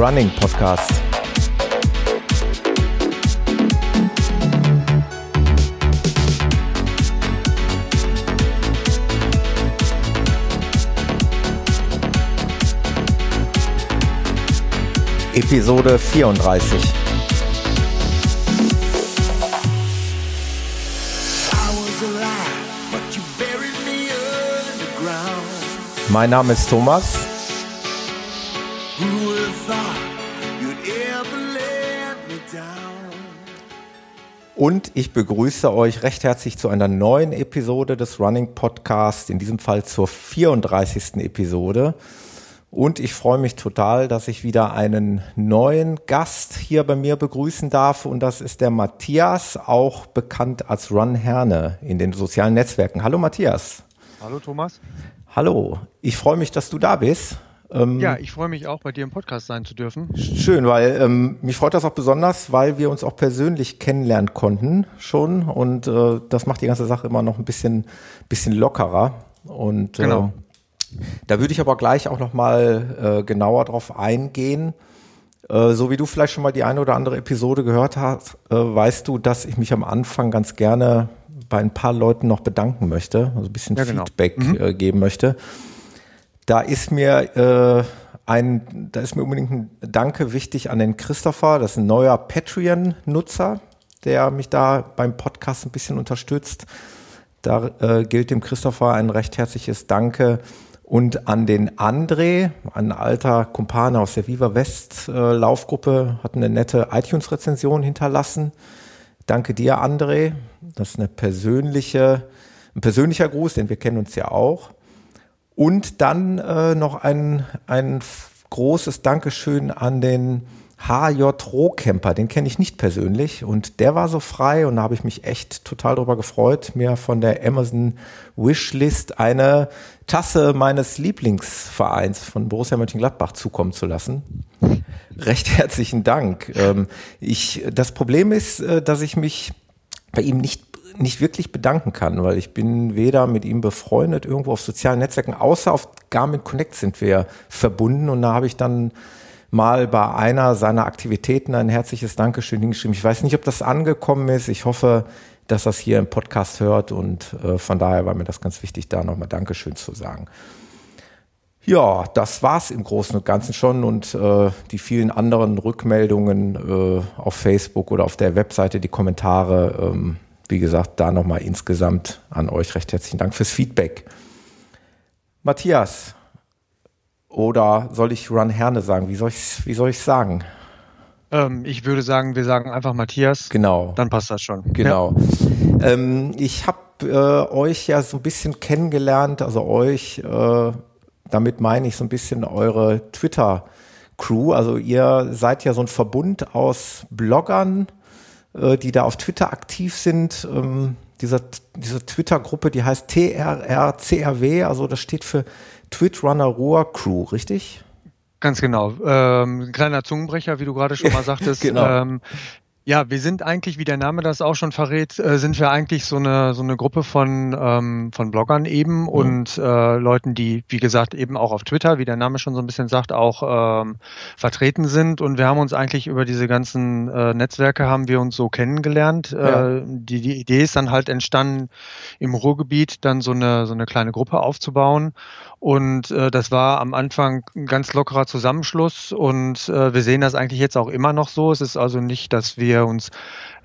Running Podcast. Episode 34. Mein Name ist Thomas. Und ich begrüße euch recht herzlich zu einer neuen Episode des Running Podcast, in diesem Fall zur 34. Episode. Und ich freue mich total, dass ich wieder einen neuen Gast hier bei mir begrüßen darf. Und das ist der Matthias, auch bekannt als Run Herne in den sozialen Netzwerken. Hallo Matthias. Hallo Thomas. Hallo, ich freue mich, dass du da bist. Ähm, ja, ich freue mich auch, bei dir im Podcast sein zu dürfen. Schön, weil ähm, mich freut das auch besonders, weil wir uns auch persönlich kennenlernen konnten schon und äh, das macht die ganze Sache immer noch ein bisschen, bisschen lockerer. Und äh, genau. da würde ich aber gleich auch noch mal äh, genauer drauf eingehen. Äh, so wie du vielleicht schon mal die eine oder andere Episode gehört hast, äh, weißt du, dass ich mich am Anfang ganz gerne bei ein paar Leuten noch bedanken möchte, also ein bisschen ja, genau. Feedback mhm. äh, geben möchte. Da ist mir äh, ein, da ist mir unbedingt ein Danke wichtig an den Christopher, das ist ein neuer Patreon-Nutzer, der mich da beim Podcast ein bisschen unterstützt. Da äh, gilt dem Christopher ein recht herzliches Danke. Und an den André, ein alter Kumpane aus der Viva West äh, Laufgruppe, hat eine nette iTunes-Rezension hinterlassen. Danke dir, André. Das ist eine persönliche, ein persönlicher Gruß, denn wir kennen uns ja auch. Und dann äh, noch ein, ein großes Dankeschön an den HJ Rohkemper, den kenne ich nicht persönlich und der war so frei und da habe ich mich echt total darüber gefreut, mir von der Amazon Wishlist eine Tasse meines Lieblingsvereins von Borussia Mönchengladbach zukommen zu lassen. Recht herzlichen Dank. Ähm, ich, das Problem ist, äh, dass ich mich bei ihm nicht nicht wirklich bedanken kann, weil ich bin weder mit ihm befreundet irgendwo auf sozialen Netzwerken, außer auf Garmin Connect sind wir verbunden und da habe ich dann mal bei einer seiner Aktivitäten ein herzliches Dankeschön hingeschrieben. Ich weiß nicht, ob das angekommen ist. Ich hoffe, dass das hier im Podcast hört und äh, von daher war mir das ganz wichtig, da nochmal Dankeschön zu sagen. Ja, das war's im Großen und Ganzen schon und äh, die vielen anderen Rückmeldungen äh, auf Facebook oder auf der Webseite, die Kommentare, ähm, wie gesagt, da nochmal insgesamt an euch recht herzlichen Dank fürs Feedback. Matthias, oder soll ich Run Herne sagen? Wie soll ich wie soll ich sagen? Ähm, ich würde sagen, wir sagen einfach Matthias. Genau. Dann passt das schon. Genau. Ja. Ähm, ich habe äh, euch ja so ein bisschen kennengelernt, also euch, äh, damit meine ich so ein bisschen eure Twitter-Crew. Also ihr seid ja so ein Verbund aus Bloggern, äh, die da auf Twitter aktiv sind. Ähm, dieser, diese Twitter-Gruppe, die heißt TRRCRW, also das steht für Twitch-Runner Roar Crew, richtig? Ganz genau. Ähm, kleiner Zungenbrecher, wie du gerade schon mal sagtest. genau. Ähm, ja, wir sind eigentlich, wie der Name das auch schon verrät, äh, sind wir eigentlich so eine so eine Gruppe von ähm, von Bloggern eben mhm. und äh, Leuten, die wie gesagt eben auch auf Twitter, wie der Name schon so ein bisschen sagt, auch ähm, vertreten sind und wir haben uns eigentlich über diese ganzen äh, Netzwerke haben wir uns so kennengelernt. Ja. Äh, die die Idee ist dann halt entstanden im Ruhrgebiet dann so eine so eine kleine Gruppe aufzubauen und äh, das war am Anfang ein ganz lockerer Zusammenschluss und äh, wir sehen das eigentlich jetzt auch immer noch so. Es ist also nicht, dass wir uns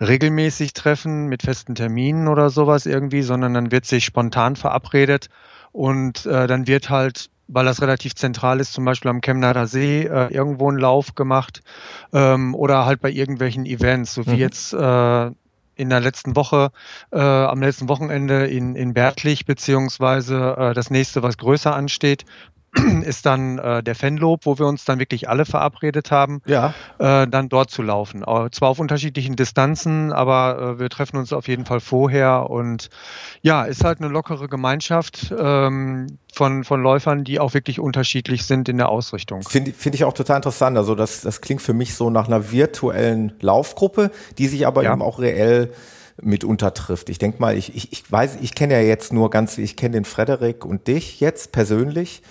regelmäßig treffen mit festen Terminen oder sowas irgendwie, sondern dann wird sich spontan verabredet und äh, dann wird halt weil das relativ zentral ist, zum Beispiel am Chemnader See äh, irgendwo ein Lauf gemacht ähm, oder halt bei irgendwelchen Events, so wie mhm. jetzt äh, in der letzten Woche, äh, am letzten Wochenende in, in Bertlich, beziehungsweise äh, das nächste, was größer ansteht, ist dann äh, der Fanlob, wo wir uns dann wirklich alle verabredet haben, ja. äh, dann dort zu laufen. Zwar auf unterschiedlichen Distanzen, aber äh, wir treffen uns auf jeden Fall vorher und ja, ist halt eine lockere Gemeinschaft ähm, von, von Läufern, die auch wirklich unterschiedlich sind in der Ausrichtung. Finde find ich auch total interessant. Also das, das klingt für mich so nach einer virtuellen Laufgruppe, die sich aber ja. eben auch reell mitunter trifft. Ich denke mal, ich, ich, ich weiß, ich kenne ja jetzt nur ganz, ich kenne den Frederik und dich jetzt persönlich.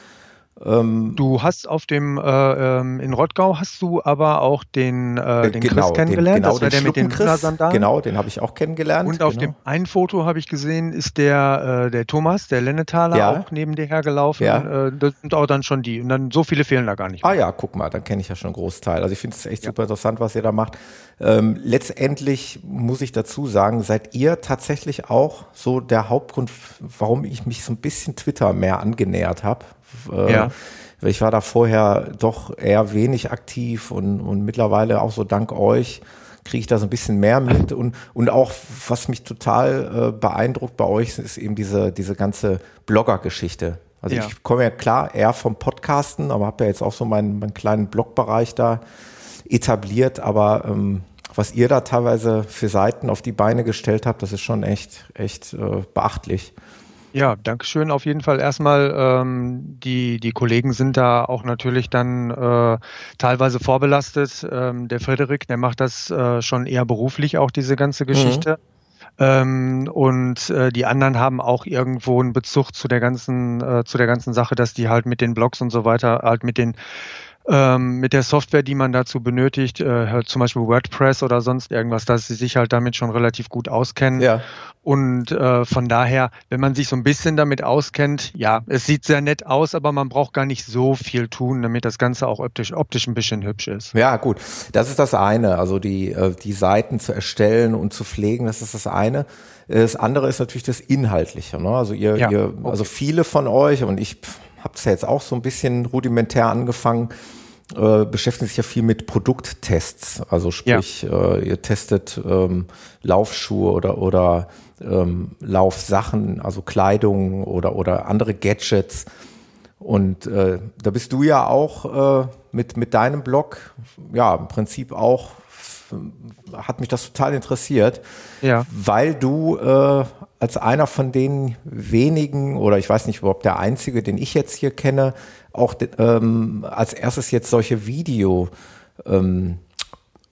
Ähm, du hast auf dem, äh, ähm, in Rottgau hast du aber auch den, äh, den genau, Chris kennengelernt. Den, genau, das war der mit den Chris, Genau, den habe ich auch kennengelernt. Und auf genau. dem einen Foto habe ich gesehen, ist der, äh, der Thomas, der Lennetaler, ja. auch neben dir hergelaufen. Ja. Äh, das sind auch dann schon die. Und dann so viele fehlen da gar nicht. Mehr. Ah ja, guck mal, dann kenne ich ja schon einen Großteil. Also ich finde es echt ja. super interessant, was ihr da macht. Ähm, letztendlich muss ich dazu sagen, seid ihr tatsächlich auch so der Hauptgrund, warum ich mich so ein bisschen Twitter mehr angenähert habe. Äh, ja ich war da vorher doch eher wenig aktiv und, und mittlerweile auch so dank euch kriege ich da so ein bisschen mehr mit und, und auch, was mich total äh, beeindruckt bei euch, ist eben diese, diese ganze Blogger-Geschichte. Also ja. ich komme ja klar eher vom Podcasten, aber habe ja jetzt auch so meinen, meinen kleinen Blogbereich da etabliert, aber ähm, was ihr da teilweise für Seiten auf die Beine gestellt habt, das ist schon echt, echt äh, beachtlich. Ja, Dankeschön auf jeden Fall. Erstmal, ähm, die, die Kollegen sind da auch natürlich dann äh, teilweise vorbelastet. Ähm, der Frederik, der macht das äh, schon eher beruflich, auch diese ganze Geschichte. Mhm. Ähm, und äh, die anderen haben auch irgendwo einen Bezug zu der ganzen, äh, zu der ganzen Sache, dass die halt mit den Blogs und so weiter, halt mit den ähm, mit der Software, die man dazu benötigt, äh, halt zum Beispiel WordPress oder sonst irgendwas, dass sie sich halt damit schon relativ gut auskennen. Ja. Und äh, von daher, wenn man sich so ein bisschen damit auskennt, ja, es sieht sehr nett aus, aber man braucht gar nicht so viel tun, damit das Ganze auch optisch, optisch ein bisschen hübsch ist. Ja, gut. Das ist das eine. Also die, äh, die Seiten zu erstellen und zu pflegen, das ist das eine. Das andere ist natürlich das Inhaltliche. Ne? Also ihr, ja, ihr also viele von euch und ich habe es ja jetzt auch so ein bisschen rudimentär angefangen, äh, beschäftigen sich ja viel mit Produkttests. Also sprich, ja. äh, ihr testet ähm, Laufschuhe oder, oder ähm, Laufsachen, also Kleidung oder, oder andere Gadgets. Und äh, da bist du ja auch äh, mit, mit deinem Blog, ja, im Prinzip auch, hat mich das total interessiert, ja. weil du äh, als einer von den wenigen, oder ich weiß nicht überhaupt der einzige, den ich jetzt hier kenne, auch ähm, als erstes jetzt solche Video ähm,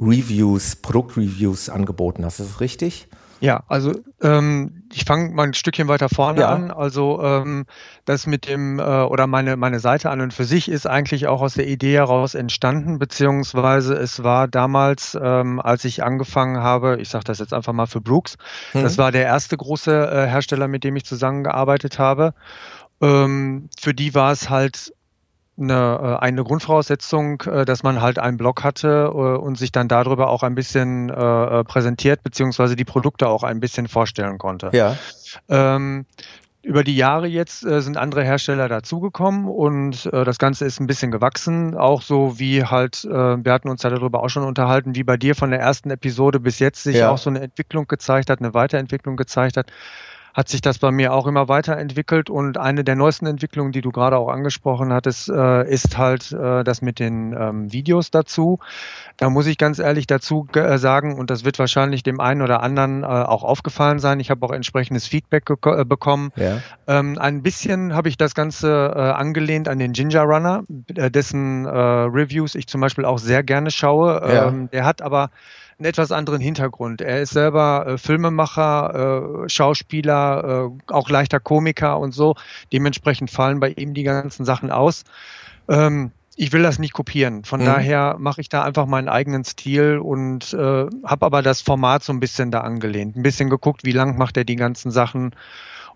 Reviews, Produktreviews angeboten hast. Ist das richtig? Ja, also ähm, ich fange mal ein Stückchen weiter vorne ja. an. Also ähm, das mit dem äh, oder meine meine Seite an und für sich ist eigentlich auch aus der Idee heraus entstanden, beziehungsweise es war damals, ähm, als ich angefangen habe, ich sage das jetzt einfach mal für Brooks, mhm. das war der erste große äh, Hersteller, mit dem ich zusammengearbeitet habe. Ähm, für die war es halt eine, äh, eine Grundvoraussetzung, äh, dass man halt einen Blog hatte äh, und sich dann darüber auch ein bisschen präsentiert, beziehungsweise die Produkte auch ein bisschen vorstellen konnte. Ja. Ähm, über die Jahre jetzt äh, sind andere Hersteller dazugekommen und äh, das Ganze ist ein bisschen gewachsen. Auch so wie halt, äh, wir hatten uns ja darüber auch schon unterhalten, wie bei dir von der ersten Episode bis jetzt sich ja. auch so eine Entwicklung gezeigt hat, eine Weiterentwicklung gezeigt hat hat sich das bei mir auch immer weiterentwickelt und eine der neuesten Entwicklungen, die du gerade auch angesprochen hattest, äh, ist halt äh, das mit den ähm, Videos dazu. Da muss ich ganz ehrlich dazu äh, sagen, und das wird wahrscheinlich dem einen oder anderen äh, auch aufgefallen sein, ich habe auch entsprechendes Feedback äh, bekommen. Ja. Ähm, ein bisschen habe ich das Ganze äh, angelehnt an den Ginger Runner, dessen Reviews ich zum Beispiel auch sehr gerne schaue. Ja. Ähm, der hat aber einen etwas anderen Hintergrund. Er ist selber äh, Filmemacher, äh, Schauspieler, äh, auch leichter Komiker und so. Dementsprechend fallen bei ihm die ganzen Sachen aus. Ähm, ich will das nicht kopieren. Von mhm. daher mache ich da einfach meinen eigenen Stil und äh, habe aber das Format so ein bisschen da angelehnt. Ein bisschen geguckt, wie lang macht er die ganzen Sachen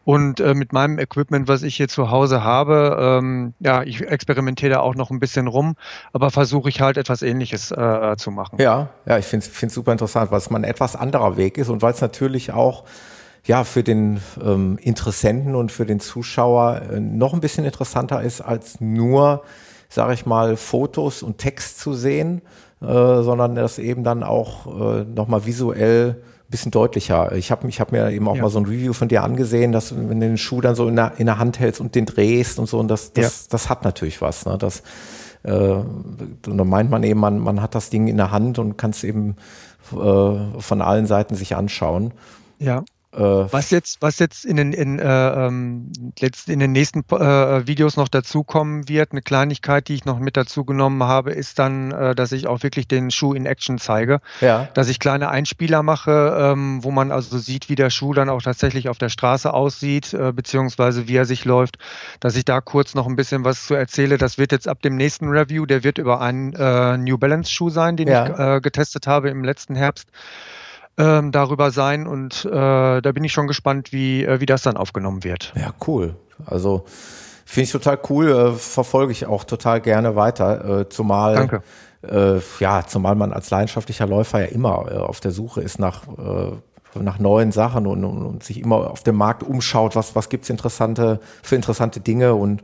und äh, mit meinem Equipment, was ich hier zu Hause habe, ähm, ja, ich experimentiere da auch noch ein bisschen rum, aber versuche ich halt etwas Ähnliches äh, zu machen. Ja, ja, ich finde es super interessant, weil es mal ein etwas anderer Weg ist und weil es natürlich auch ja für den ähm, Interessenten und für den Zuschauer äh, noch ein bisschen interessanter ist als nur, sage ich mal, Fotos und Text zu sehen, äh, sondern das eben dann auch äh, nochmal visuell bisschen deutlicher. Ich habe ich hab mir eben auch ja. mal so ein Review von dir angesehen, dass wenn du den Schuh dann so in der, in der Hand hältst und den drehst und so, und das, das, ja. das hat natürlich was. Ne? Das, äh, dann meint man eben, man, man hat das Ding in der Hand und kann es eben äh, von allen Seiten sich anschauen. Ja. Äh, was jetzt, was jetzt in den, in, äh, ähm, in den nächsten äh, Videos noch dazukommen wird, eine Kleinigkeit, die ich noch mit dazu genommen habe, ist dann, äh, dass ich auch wirklich den Schuh in Action zeige. Ja. Dass ich kleine Einspieler mache, ähm, wo man also sieht, wie der Schuh dann auch tatsächlich auf der Straße aussieht, äh, beziehungsweise wie er sich läuft, dass ich da kurz noch ein bisschen was zu erzähle. Das wird jetzt ab dem nächsten Review, der wird über einen äh, New Balance Schuh sein, den ja. ich äh, getestet habe im letzten Herbst ähm, darüber sein und äh, da bin ich schon gespannt, wie, äh, wie das dann aufgenommen wird. Ja, cool. Also finde ich total cool, äh, verfolge ich auch total gerne weiter, äh, zumal Danke. Äh, ja, zumal man als leidenschaftlicher Läufer ja immer äh, auf der Suche ist nach äh, nach neuen Sachen und, und, und sich immer auf dem Markt umschaut, was was gibt's interessante für interessante Dinge und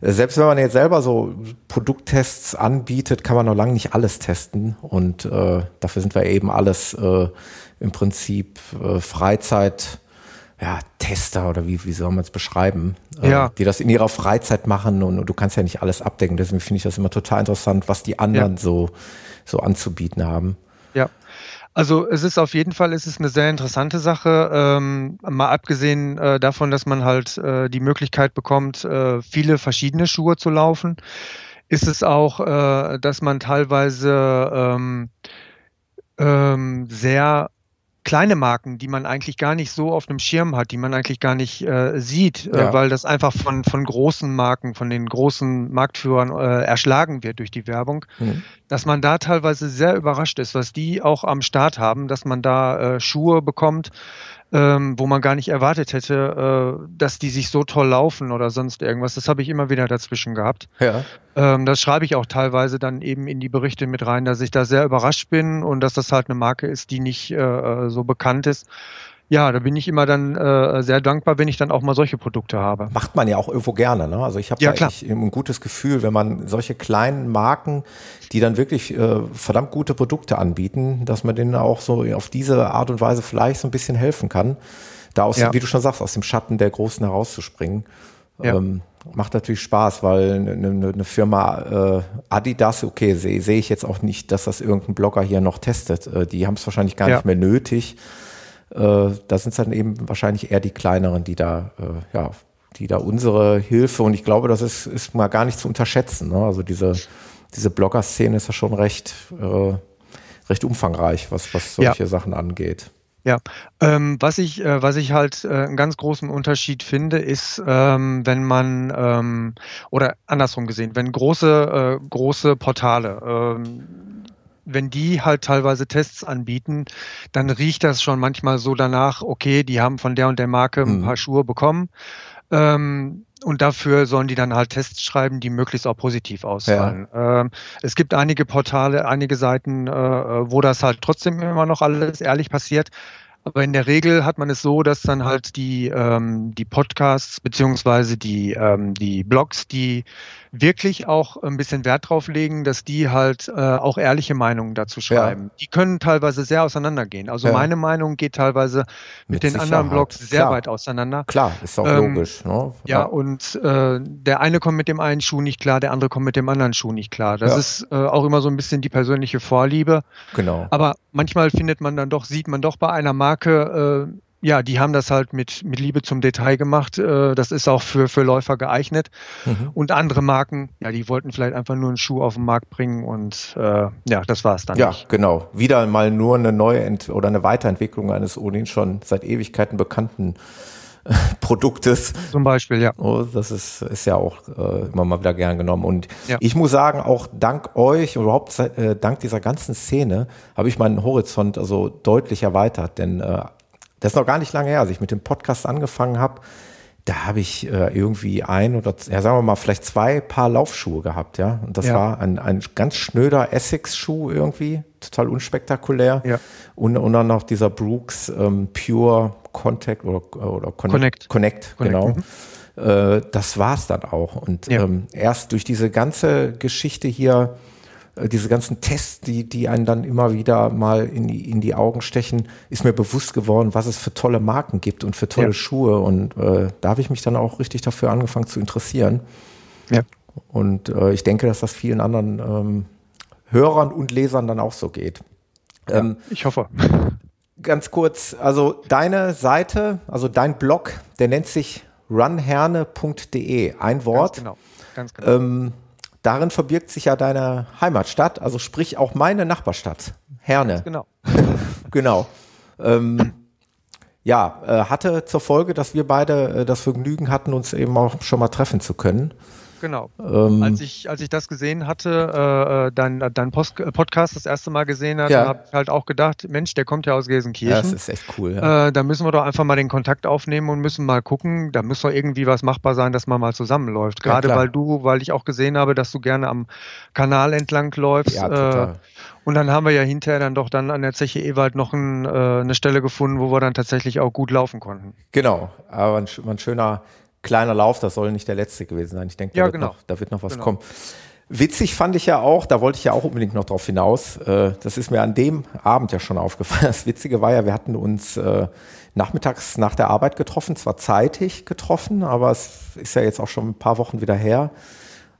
selbst wenn man jetzt selber so Produkttests anbietet, kann man noch lange nicht alles testen. Und äh, dafür sind wir eben alles äh, im Prinzip äh, Freizeit. Ja, Tester oder wie, wie soll man es beschreiben, äh, ja. die das in ihrer Freizeit machen und, und, du kannst ja nicht alles abdecken. Deswegen finde ich das immer total interessant, was die anderen ja. so, so anzubieten haben. Also es ist auf jeden Fall, es ist eine sehr interessante Sache. Ähm, mal abgesehen äh, davon, dass man halt äh, die Möglichkeit bekommt, äh, viele verschiedene Schuhe zu laufen, ist es auch, äh, dass man teilweise ähm, ähm, sehr kleine Marken, die man eigentlich gar nicht so auf dem Schirm hat, die man eigentlich gar nicht äh, sieht, äh, ja. äh, weil das einfach von, von großen Marken, von den großen Marktführern äh, erschlagen wird durch die Werbung, mhm. dass man da teilweise sehr überrascht ist, was die auch am Start haben, dass man da äh, Schuhe bekommt, ähm, wo man gar nicht erwartet hätte, äh, dass die sich so toll laufen oder sonst irgendwas. Das habe ich immer wieder dazwischen gehabt. Ja. Ähm, das schreibe ich auch teilweise dann eben in die Berichte mit rein, dass ich da sehr überrascht bin und dass das halt eine Marke ist, die nicht äh, so bekannt ist ja, da bin ich immer dann äh, sehr dankbar, wenn ich dann auch mal solche Produkte habe. Macht man ja auch irgendwo gerne. Ne? Also ich habe ja, da ein gutes Gefühl, wenn man solche kleinen Marken, die dann wirklich äh, verdammt gute Produkte anbieten, dass man denen auch so auf diese Art und Weise vielleicht so ein bisschen helfen kann, da aus, ja. wie du schon sagst, aus dem Schatten der Großen herauszuspringen. Ja. Ähm, macht natürlich Spaß, weil eine, eine ne Firma äh, Adidas, okay, sehe seh ich jetzt auch nicht, dass das irgendein Blogger hier noch testet. Äh, die haben es wahrscheinlich gar ja. nicht mehr nötig. Äh, da sind es dann eben wahrscheinlich eher die kleineren, die da, äh, ja, die da unsere Hilfe und ich glaube, das ist, ist mal gar nicht zu unterschätzen. Ne? Also diese, diese Blogger-Szene ist ja schon recht, äh, recht umfangreich, was, was solche ja. Sachen angeht. Ja, ähm, was ich, äh, was ich halt äh, einen ganz großen Unterschied finde, ist, ähm, wenn man ähm, oder andersrum gesehen, wenn große, äh, große Portale ähm, wenn die halt teilweise Tests anbieten, dann riecht das schon manchmal so danach, okay, die haben von der und der Marke ein mhm. paar Schuhe bekommen. Ähm, und dafür sollen die dann halt Tests schreiben, die möglichst auch positiv ausfallen. Ja. Ähm, es gibt einige Portale, einige Seiten, äh, wo das halt trotzdem immer noch alles ehrlich passiert. Aber in der Regel hat man es so, dass dann halt die, ähm, die Podcasts beziehungsweise die, ähm, die Blogs, die wirklich auch ein bisschen Wert drauf legen, dass die halt äh, auch ehrliche Meinungen dazu schreiben. Ja. Die können teilweise sehr auseinandergehen. Also ja. meine Meinung geht teilweise mit, mit den Sicherheit. anderen Blogs sehr Klar. weit auseinander. Klar, ist auch ähm, logisch. Ne? Ja, ja, und äh, der eine kommt mit dem einen Schuh nicht klar, der andere kommt mit dem anderen Schuh nicht klar. Das ist äh, auch immer so ein bisschen die persönliche Vorliebe. Genau. Aber manchmal findet man dann doch, sieht man doch bei einer Marke, äh, ja, die haben das halt mit, mit Liebe zum Detail gemacht. Äh, das ist auch für, für Läufer geeignet. Mhm. Und andere Marken, ja, die wollten vielleicht einfach nur einen Schuh auf den Markt bringen und äh, ja, das war es dann. Ja, nicht. genau. Wieder mal nur eine neue Ent oder eine Weiterentwicklung eines ohnehin schon seit Ewigkeiten bekannten äh, Produktes. Zum Beispiel, ja. Oh, das ist, ist ja auch äh, immer mal wieder gern genommen. Und ja. ich muss sagen, auch dank euch überhaupt äh, dank dieser ganzen Szene habe ich meinen Horizont also deutlich erweitert. Denn äh, das ist noch gar nicht lange her, als ich mit dem Podcast angefangen habe. Da habe ich äh, irgendwie ein oder, ja, sagen wir mal, vielleicht zwei Paar Laufschuhe gehabt, ja. Und das ja. war ein, ein ganz schnöder Essex-Schuh irgendwie, total unspektakulär. Ja. Und, und dann noch dieser Brooks ähm, Pure Contact oder, oder Connect. Connect, Connect, Connect genau. Mhm. Äh, das war's dann auch. Und ja. ähm, erst durch diese ganze Geschichte hier diese ganzen Tests, die, die einen dann immer wieder mal in die, in die Augen stechen, ist mir bewusst geworden, was es für tolle Marken gibt und für tolle ja. Schuhe. Und äh, da habe ich mich dann auch richtig dafür angefangen zu interessieren. Ja. Und äh, ich denke, dass das vielen anderen ähm, Hörern und Lesern dann auch so geht. Ja, ähm, ich hoffe. ganz kurz, also deine Seite, also dein Blog, der nennt sich runherne.de, ein Wort. Ganz genau, ganz genau. Ähm, darin verbirgt sich ja deine Heimatstadt, also sprich auch meine Nachbarstadt, Herne. Genau. genau. Ähm, ja, äh, hatte zur Folge, dass wir beide äh, das Vergnügen hatten, uns eben auch schon mal treffen zu können. Genau. Ähm, als, ich, als ich das gesehen hatte, äh, äh dein, dein Post äh, Podcast das erste Mal gesehen hatte, ja. habe ich halt auch gedacht, Mensch, der kommt ja aus Gelsenkirchen. Ja, das ist echt cool. Ja. Äh, da müssen wir doch einfach mal den Kontakt aufnehmen und müssen mal gucken. Da muss doch irgendwie was machbar sein, dass man mal zusammenläuft. Gerade ja, weil du, weil ich auch gesehen habe, dass du gerne am Kanal entlang läufst. Ja, total. Äh, und dann haben wir ja hinterher dann doch dann an der Zeche Ewald noch ein, äh, eine Stelle gefunden, wo wir dann tatsächlich auch gut laufen konnten. Genau, aber ein, ein schöner kleiner Lauf, das soll nicht der letzte gewesen sein. Ich denke, da, ja, genau. da, wird noch was genau. kommen. Witzig fand ich ja auch, da wollte ich ja auch unbedingt noch drauf hinaus. Äh, das ist mir an dem Abend ja schon aufgefallen. Das Witzige war ja, wir hatten uns äh, nachmittags nach der Arbeit getroffen, zwar zeitig getroffen, aber es ist ja jetzt auch schon ein paar Wochen wieder her.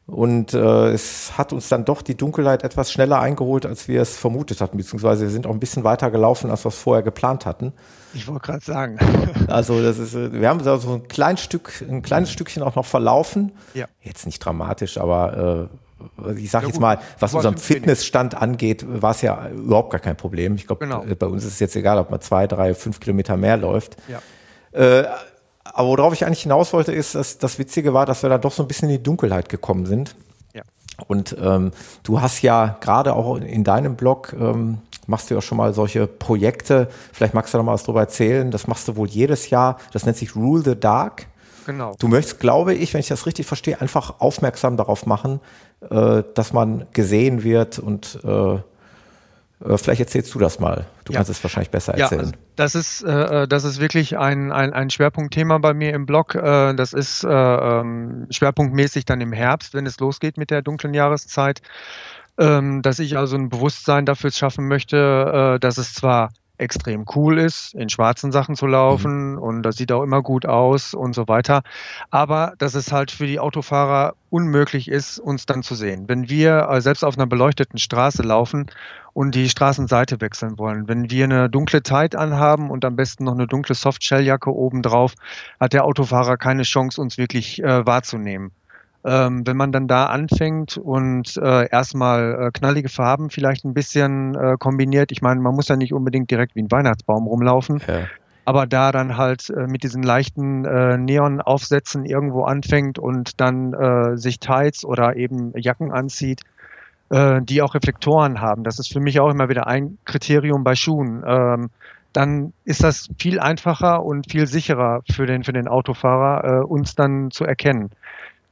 Und äh, es hat uns dann doch die Dunkelheit etwas schneller eingeholt, als wir es vermutet hatten, beziehungsweise wir sind auch ein bisschen weiter gelaufen, als wir es vorher geplant hatten. Ich wollte gerade sagen. Also das ist, äh, wir haben so ein kleines Stück, ein kleines Stückchen auch noch verlaufen. Ja. Jetzt nicht dramatisch, aber äh, ich sage ja, jetzt mal, was unseren Fitnessstand angeht, war es ja überhaupt gar kein Problem. Ich glaube, genau. bei uns ist es jetzt egal, ob man zwei, drei, fünf Kilometer mehr läuft. Ja. Äh, aber worauf ich eigentlich hinaus wollte, ist, dass das Witzige war, dass wir da doch so ein bisschen in die Dunkelheit gekommen sind. Ja. Und ähm, du hast ja gerade auch in deinem Blog, ähm, machst du ja schon mal solche Projekte. Vielleicht magst du da mal was drüber erzählen. Das machst du wohl jedes Jahr. Das nennt sich Rule the Dark. Genau. Du möchtest, glaube ich, wenn ich das richtig verstehe, einfach aufmerksam darauf machen, äh, dass man gesehen wird und äh, vielleicht erzählst du das mal. Du ja. kannst es wahrscheinlich besser erzählen. Ja, also das ist, äh, äh, das ist wirklich ein, ein, ein Schwerpunktthema bei mir im Blog. Äh, das ist äh, ähm, schwerpunktmäßig dann im Herbst, wenn es losgeht mit der dunklen Jahreszeit, ähm, dass ich also ein Bewusstsein dafür schaffen möchte, äh, dass es zwar extrem cool ist, in schwarzen Sachen zu laufen mhm. und das sieht auch immer gut aus und so weiter. Aber dass es halt für die Autofahrer unmöglich ist, uns dann zu sehen. Wenn wir äh, selbst auf einer beleuchteten Straße laufen und die Straßenseite wechseln wollen, wenn wir eine dunkle Tight anhaben und am besten noch eine dunkle Softshelljacke obendrauf, hat der Autofahrer keine Chance, uns wirklich äh, wahrzunehmen. Ähm, wenn man dann da anfängt und äh, erstmal äh, knallige Farben vielleicht ein bisschen äh, kombiniert, ich meine, man muss ja nicht unbedingt direkt wie ein Weihnachtsbaum rumlaufen, ja. aber da dann halt äh, mit diesen leichten äh, Neonaufsätzen irgendwo anfängt und dann äh, sich Tights oder eben Jacken anzieht, die auch Reflektoren haben. Das ist für mich auch immer wieder ein Kriterium bei Schuhen. Ähm, dann ist das viel einfacher und viel sicherer für den, für den Autofahrer, uns dann zu erkennen.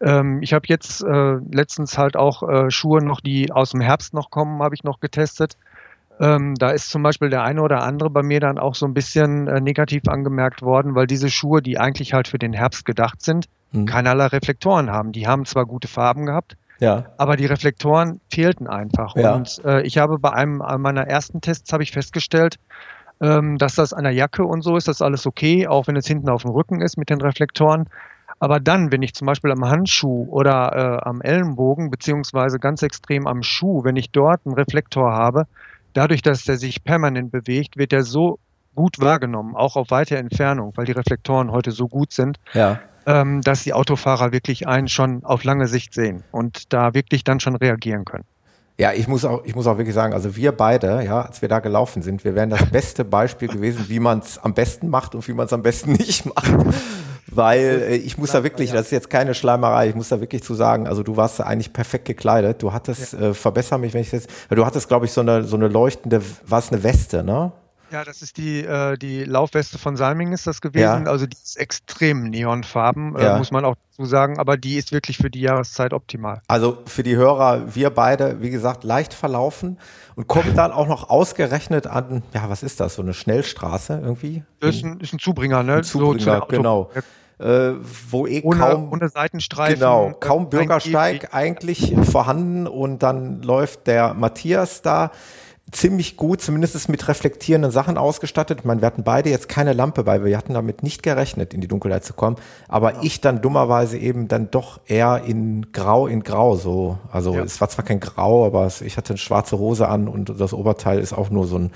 Ähm, ich habe jetzt äh, letztens halt auch äh, Schuhe noch, die aus dem Herbst noch kommen, habe ich noch getestet. Ähm, da ist zum Beispiel der eine oder andere bei mir dann auch so ein bisschen äh, negativ angemerkt worden, weil diese Schuhe, die eigentlich halt für den Herbst gedacht sind, hm. keinerlei Reflektoren haben. Die haben zwar gute Farben gehabt, ja. aber die Reflektoren fehlten einfach. Ja. Und äh, ich habe bei einem meiner ersten Tests habe ich festgestellt, ähm, dass das an der Jacke und so ist, das alles okay, auch wenn es hinten auf dem Rücken ist mit den Reflektoren. Aber dann, wenn ich zum Beispiel am Handschuh oder äh, am Ellenbogen, beziehungsweise ganz extrem am Schuh, wenn ich dort einen Reflektor habe, dadurch, dass der sich permanent bewegt, wird er so gut wahrgenommen, auch auf weite Entfernung, weil die Reflektoren heute so gut sind, ja. ähm, dass die Autofahrer wirklich einen schon auf lange Sicht sehen und da wirklich dann schon reagieren können. Ja, ich muss auch, ich muss auch wirklich sagen, also wir beide, ja, als wir da gelaufen sind, wir wären das beste Beispiel gewesen, wie man es am besten macht und wie man es am besten nicht macht. Weil äh, ich muss da wirklich, das ist jetzt keine Schleimerei, ich muss da wirklich zu sagen, also du warst eigentlich perfekt gekleidet. Du hattest, ja. äh, verbessere mich, wenn ich das, du hattest, glaube ich, so eine, so eine leuchtende, war es eine Weste, ne? Ja, das ist die, äh, die Laufweste von Salming ist das gewesen. Ja. Also die ist extrem neonfarben, äh, ja. muss man auch dazu sagen, aber die ist wirklich für die Jahreszeit optimal. Also für die Hörer, wir beide, wie gesagt, leicht verlaufen und kommen dann auch noch ausgerechnet an, ja, was ist das, so eine Schnellstraße irgendwie? Das ist ein, ist ein Zubringer, ne? Ein Zubringer, so genau. Äh, wo eh ohne, kaum ohne Seitenstreifen, genau kaum Bürgersteig eigentlich vorhanden und dann läuft der Matthias da ziemlich gut, zumindest mit reflektierenden Sachen ausgestattet. Ich meine, wir hatten beide jetzt keine Lampe bei, wir hatten damit nicht gerechnet, in die Dunkelheit zu kommen. Aber ja. ich dann dummerweise eben dann doch eher in Grau in Grau so. Also ja. es war zwar kein Grau, aber ich hatte eine schwarze Hose an und das Oberteil ist auch nur so ein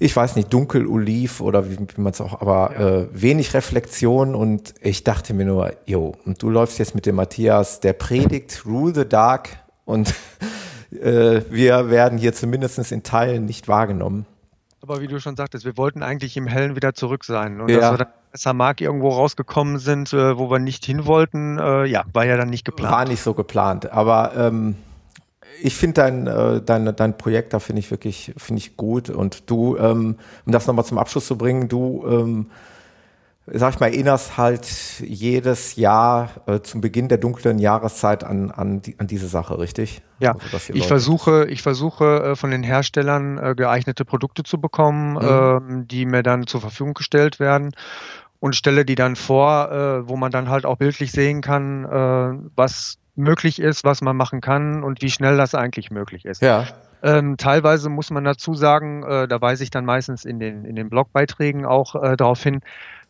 ich weiß nicht, dunkel oliv oder wie, wie man es auch, aber ja. äh, wenig Reflexion und ich dachte mir nur, jo, und du läufst jetzt mit dem Matthias, der predigt Rule the Dark und äh, wir werden hier zumindest in Teilen nicht wahrgenommen. Aber wie du schon sagtest, wir wollten eigentlich im Hellen wieder zurück sein. Und ja. dass wir dann Samak irgendwo rausgekommen sind, äh, wo wir nicht hin wollten, äh, ja, war ja dann nicht geplant. War nicht so geplant. Aber ähm, ich finde dein, äh, dein, dein Projekt da finde ich wirklich finde ich gut. Und du, ähm, um das nochmal zum Abschluss zu bringen, du ähm, sag ich mal, erinnerst halt jedes Jahr äh, zum Beginn der dunklen Jahreszeit an, an, die, an diese Sache, richtig? Ja, also, ich versuche, ich versuche äh, von den Herstellern äh, geeignete Produkte zu bekommen, mhm. ähm, die mir dann zur Verfügung gestellt werden und stelle die dann vor, äh, wo man dann halt auch bildlich sehen kann, äh, was möglich ist, was man machen kann und wie schnell das eigentlich möglich ist. Ja. Ähm, teilweise muss man dazu sagen, äh, da weise ich dann meistens in den, in den Blogbeiträgen auch äh, darauf hin,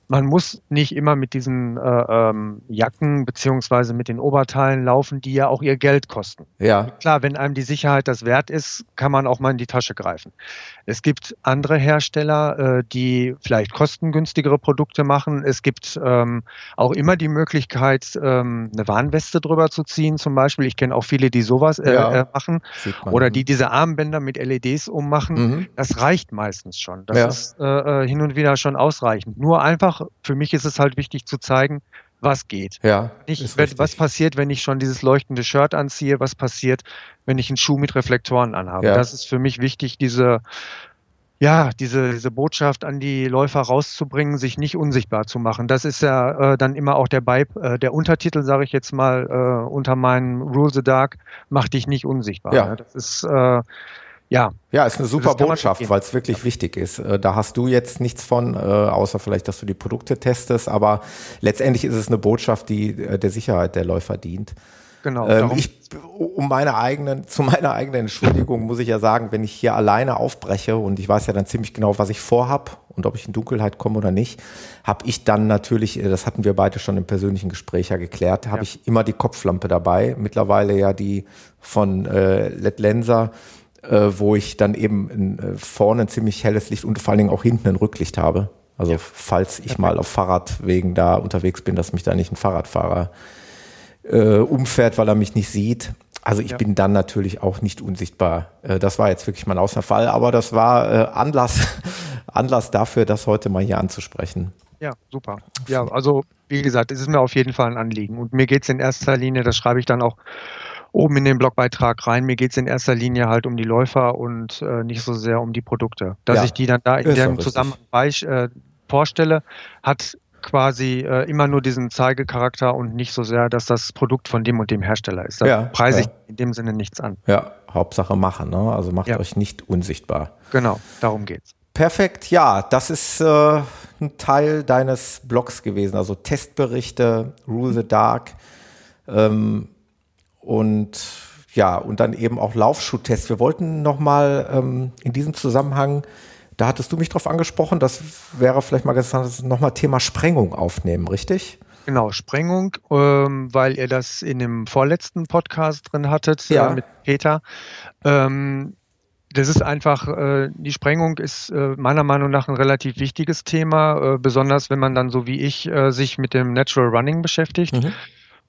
man muss nicht immer mit diesen äh, ähm, Jacken beziehungsweise mit den Oberteilen laufen, die ja auch ihr Geld kosten. Ja. Klar, wenn einem die Sicherheit das wert ist, kann man auch mal in die Tasche greifen. Es gibt andere Hersteller, äh, die vielleicht kostengünstigere Produkte machen. Es gibt ähm, auch immer die Möglichkeit, ähm, eine Warnweste drüber zu ziehen. Zum Beispiel, ich kenne auch viele, die sowas äh, ja. äh, machen oder die diese Armbänder mit LEDs ummachen. Mhm. Das reicht meistens schon. Das ja. ist äh, äh, hin und wieder schon ausreichend. Nur einfach, für mich ist es halt wichtig zu zeigen, was geht. Ja, nicht, wenn, was passiert, wenn ich schon dieses leuchtende Shirt anziehe? Was passiert, wenn ich einen Schuh mit Reflektoren anhabe? Ja. Das ist für mich wichtig, diese, ja, diese, diese Botschaft an die Läufer rauszubringen, sich nicht unsichtbar zu machen. Das ist ja äh, dann immer auch der Vibe, äh, der Untertitel, sage ich jetzt mal, äh, unter meinem Rule the Dark, mach dich nicht unsichtbar. Ja. Ne? Das ist äh, ja. Ja, ist eine super Botschaft, weil es wirklich ja. wichtig ist. Äh, da hast du jetzt nichts von, äh, außer vielleicht, dass du die Produkte testest, aber letztendlich ist es eine Botschaft, die äh, der Sicherheit der Läufer dient. Genau. Ähm, ich, um meine eigenen, zu meiner eigenen Entschuldigung muss ich ja sagen, wenn ich hier alleine aufbreche und ich weiß ja dann ziemlich genau, was ich vorhab und ob ich in Dunkelheit komme oder nicht, habe ich dann natürlich, das hatten wir beide schon im persönlichen Gespräch ja geklärt, habe ja. ich immer die Kopflampe dabei. Mittlerweile ja die von äh, LED Lenser äh, wo ich dann eben in, äh, vorne ein ziemlich helles Licht und vor allen Dingen auch hinten ein Rücklicht habe. Also ja. falls ich mal auf Fahrradwegen da unterwegs bin, dass mich da nicht ein Fahrradfahrer äh, umfährt, weil er mich nicht sieht. Also ich ja. bin dann natürlich auch nicht unsichtbar. Äh, das war jetzt wirklich mein Ausnahmefall, aber das war äh, Anlass, Anlass dafür, das heute mal hier anzusprechen. Ja, super. Ja, also wie gesagt, es ist mir auf jeden Fall ein Anliegen. Und mir geht es in erster Linie, das schreibe ich dann auch oben in den Blogbeitrag rein. Mir geht es in erster Linie halt um die Läufer und äh, nicht so sehr um die Produkte. Dass ja, ich die dann da in dem Zusammenhang äh, vorstelle, hat quasi äh, immer nur diesen Zeigecharakter und nicht so sehr, dass das Produkt von dem und dem Hersteller ist. Da ja, preise ja. ich in dem Sinne nichts an. Ja, Hauptsache machen, ne? Also macht ja. euch nicht unsichtbar. Genau, darum geht's. Perfekt, ja, das ist äh, ein Teil deines Blogs gewesen, also Testberichte, Rule the Dark. Ähm, und ja, und dann eben auch Laufschuhtests. Wir wollten nochmal ähm, in diesem Zusammenhang, da hattest du mich drauf angesprochen, das wäre vielleicht mal ganz interessant, nochmal Thema Sprengung aufnehmen, richtig? Genau, Sprengung, ähm, weil ihr das in dem vorletzten Podcast drin hattet ja. äh, mit Peter. Ähm, das ist einfach, äh, die Sprengung ist äh, meiner Meinung nach ein relativ wichtiges Thema, äh, besonders wenn man dann so wie ich äh, sich mit dem Natural Running beschäftigt. Mhm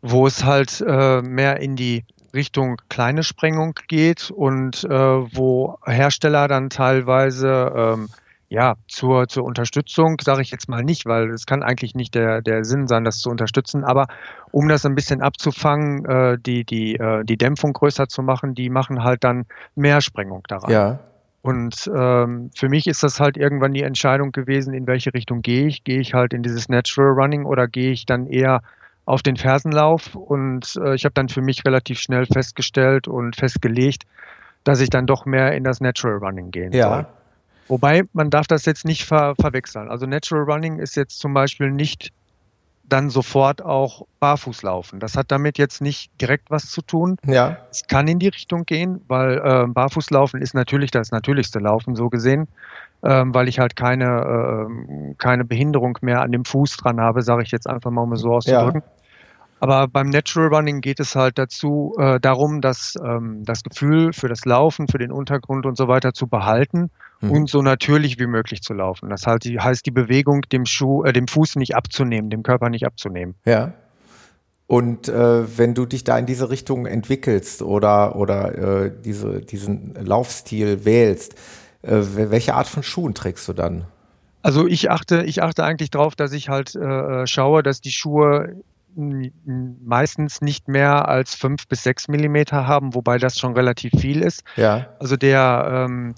wo es halt äh, mehr in die Richtung kleine Sprengung geht und äh, wo Hersteller dann teilweise ähm, ja zur, zur Unterstützung, sage ich jetzt mal nicht, weil es kann eigentlich nicht der, der Sinn sein, das zu unterstützen, aber um das ein bisschen abzufangen, äh, die, die, äh, die Dämpfung größer zu machen, die machen halt dann mehr Sprengung daran. Ja. Und ähm, für mich ist das halt irgendwann die Entscheidung gewesen, in welche Richtung gehe ich. Gehe ich halt in dieses Natural Running oder gehe ich dann eher auf den Fersenlauf und äh, ich habe dann für mich relativ schnell festgestellt und festgelegt, dass ich dann doch mehr in das Natural Running gehen ja. soll. Wobei man darf das jetzt nicht ver verwechseln. Also Natural Running ist jetzt zum Beispiel nicht dann sofort auch barfuß laufen. Das hat damit jetzt nicht direkt was zu tun. Ja. Es kann in die Richtung gehen, weil äh, Barfußlaufen ist natürlich das natürlichste Laufen so gesehen, ähm, weil ich halt keine, äh, keine Behinderung mehr an dem Fuß dran habe, sage ich jetzt einfach mal, um es so auszudrücken. Ja. Aber beim Natural Running geht es halt dazu, äh, darum, dass ähm, das Gefühl für das Laufen, für den Untergrund und so weiter zu behalten mhm. und so natürlich wie möglich zu laufen. Das heißt, die, heißt die Bewegung dem Schuh, äh, dem Fuß nicht abzunehmen, dem Körper nicht abzunehmen. Ja. Und äh, wenn du dich da in diese Richtung entwickelst oder, oder äh, diese, diesen Laufstil wählst, äh, welche Art von Schuhen trägst du dann? Also ich achte, ich achte eigentlich darauf, dass ich halt äh, schaue, dass die Schuhe meistens nicht mehr als fünf bis sechs Millimeter haben, wobei das schon relativ viel ist. Ja. Also der ähm,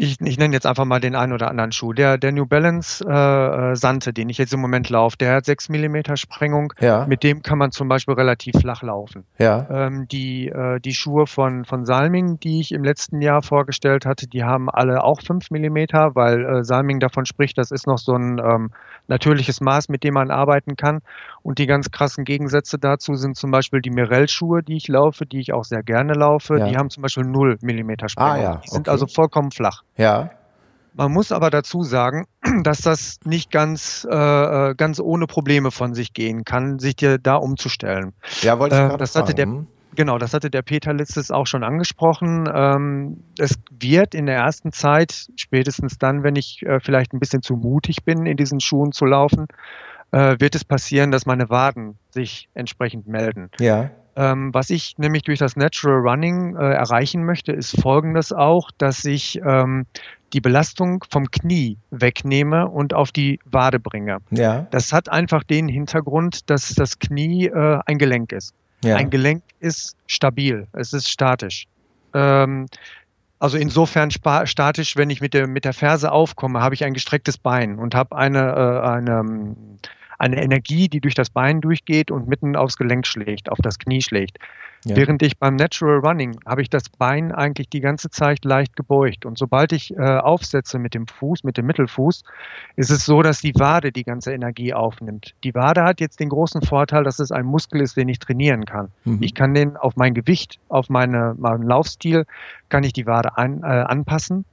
ich, ich nenne jetzt einfach mal den einen oder anderen Schuh. Der, der New Balance äh, äh Sante, den ich jetzt im Moment laufe, der hat 6 mm Sprengung. Ja. Mit dem kann man zum Beispiel relativ flach laufen. Ja. Ähm, die, äh, die Schuhe von, von Salming, die ich im letzten Jahr vorgestellt hatte, die haben alle auch 5 mm, weil äh, Salming davon spricht, das ist noch so ein ähm, natürliches Maß, mit dem man arbeiten kann. Und die ganz krassen Gegensätze dazu sind zum Beispiel die Mirel-Schuhe, die ich laufe, die ich auch sehr gerne laufe. Ja. Die haben zum Beispiel 0 mm Sprengung. Ah, ja. Die sind okay. also vollkommen flach. Ja. Man muss aber dazu sagen, dass das nicht ganz, äh, äh, ganz ohne Probleme von sich gehen kann, sich dir da umzustellen. Ja, wollte ich äh, das hatte der Genau, das hatte der Peter letztes auch schon angesprochen. Ähm, es wird in der ersten Zeit, spätestens dann, wenn ich äh, vielleicht ein bisschen zu mutig bin, in diesen Schuhen zu laufen, äh, wird es passieren, dass meine Waden sich entsprechend melden. Ja. Ähm, was ich nämlich durch das Natural Running äh, erreichen möchte, ist folgendes auch, dass ich ähm, die Belastung vom Knie wegnehme und auf die Wade bringe. Ja. Das hat einfach den Hintergrund, dass das Knie äh, ein Gelenk ist. Ja. Ein Gelenk ist stabil, es ist statisch. Ähm, also insofern statisch, wenn ich mit der, mit der Ferse aufkomme, habe ich ein gestrecktes Bein und habe eine, äh, eine eine Energie, die durch das Bein durchgeht und mitten aufs Gelenk schlägt, auf das Knie schlägt. Ja. Während ich beim Natural Running habe ich das Bein eigentlich die ganze Zeit leicht gebeugt. Und sobald ich äh, aufsetze mit dem Fuß, mit dem Mittelfuß, ist es so, dass die Wade die ganze Energie aufnimmt. Die Wade hat jetzt den großen Vorteil, dass es ein Muskel ist, den ich trainieren kann. Mhm. Ich kann den auf mein Gewicht, auf meine, meinen Laufstil, kann ich die Wade an, äh, anpassen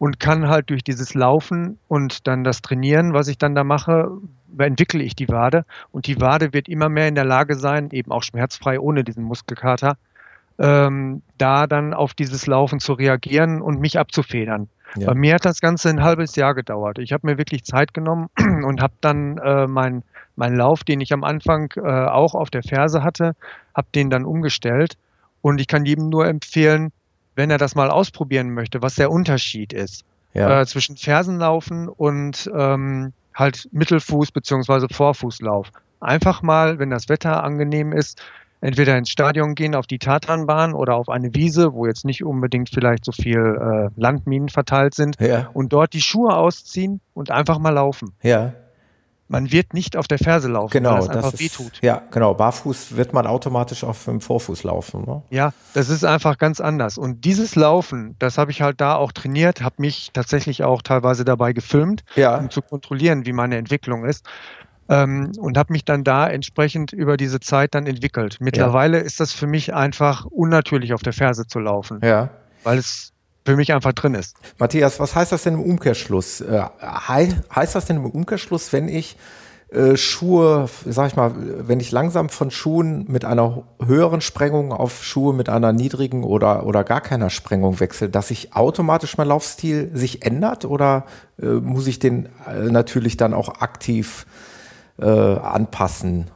und kann halt durch dieses Laufen und dann das Trainieren, was ich dann da mache, entwickle ich die Wade und die Wade wird immer mehr in der Lage sein, eben auch schmerzfrei ohne diesen Muskelkater, ähm, da dann auf dieses Laufen zu reagieren und mich abzufedern. Ja. Bei mir hat das Ganze ein halbes Jahr gedauert. Ich habe mir wirklich Zeit genommen und habe dann äh, meinen mein Lauf, den ich am Anfang äh, auch auf der Ferse hatte, habe den dann umgestellt. Und ich kann jedem nur empfehlen, wenn er das mal ausprobieren möchte, was der Unterschied ist ja. äh, zwischen Fersenlaufen und ähm, halt Mittelfuß beziehungsweise Vorfußlauf. Einfach mal, wenn das Wetter angenehm ist, entweder ins Stadion gehen, auf die Tatanbahn oder auf eine Wiese, wo jetzt nicht unbedingt vielleicht so viel äh, Landminen verteilt sind, ja. und dort die Schuhe ausziehen und einfach mal laufen. Ja man wird nicht auf der Ferse laufen, genau, weil das, das einfach ist, wehtut. Ja, genau. Barfuß wird man automatisch auf dem Vorfuß laufen. Ne? Ja, das ist einfach ganz anders. Und dieses Laufen, das habe ich halt da auch trainiert, habe mich tatsächlich auch teilweise dabei gefilmt, ja. um zu kontrollieren, wie meine Entwicklung ist. Ähm, und habe mich dann da entsprechend über diese Zeit dann entwickelt. Mittlerweile ja. ist das für mich einfach unnatürlich, auf der Ferse zu laufen. Ja. Weil es für mich einfach drin ist. Matthias, was heißt das denn im Umkehrschluss? Äh, heißt das denn im Umkehrschluss, wenn ich äh, Schuhe, sag ich mal, wenn ich langsam von Schuhen mit einer höheren Sprengung auf Schuhe mit einer niedrigen oder, oder gar keiner Sprengung wechsle, dass sich automatisch mein Laufstil sich ändert oder äh, muss ich den äh, natürlich dann auch aktiv äh, anpassen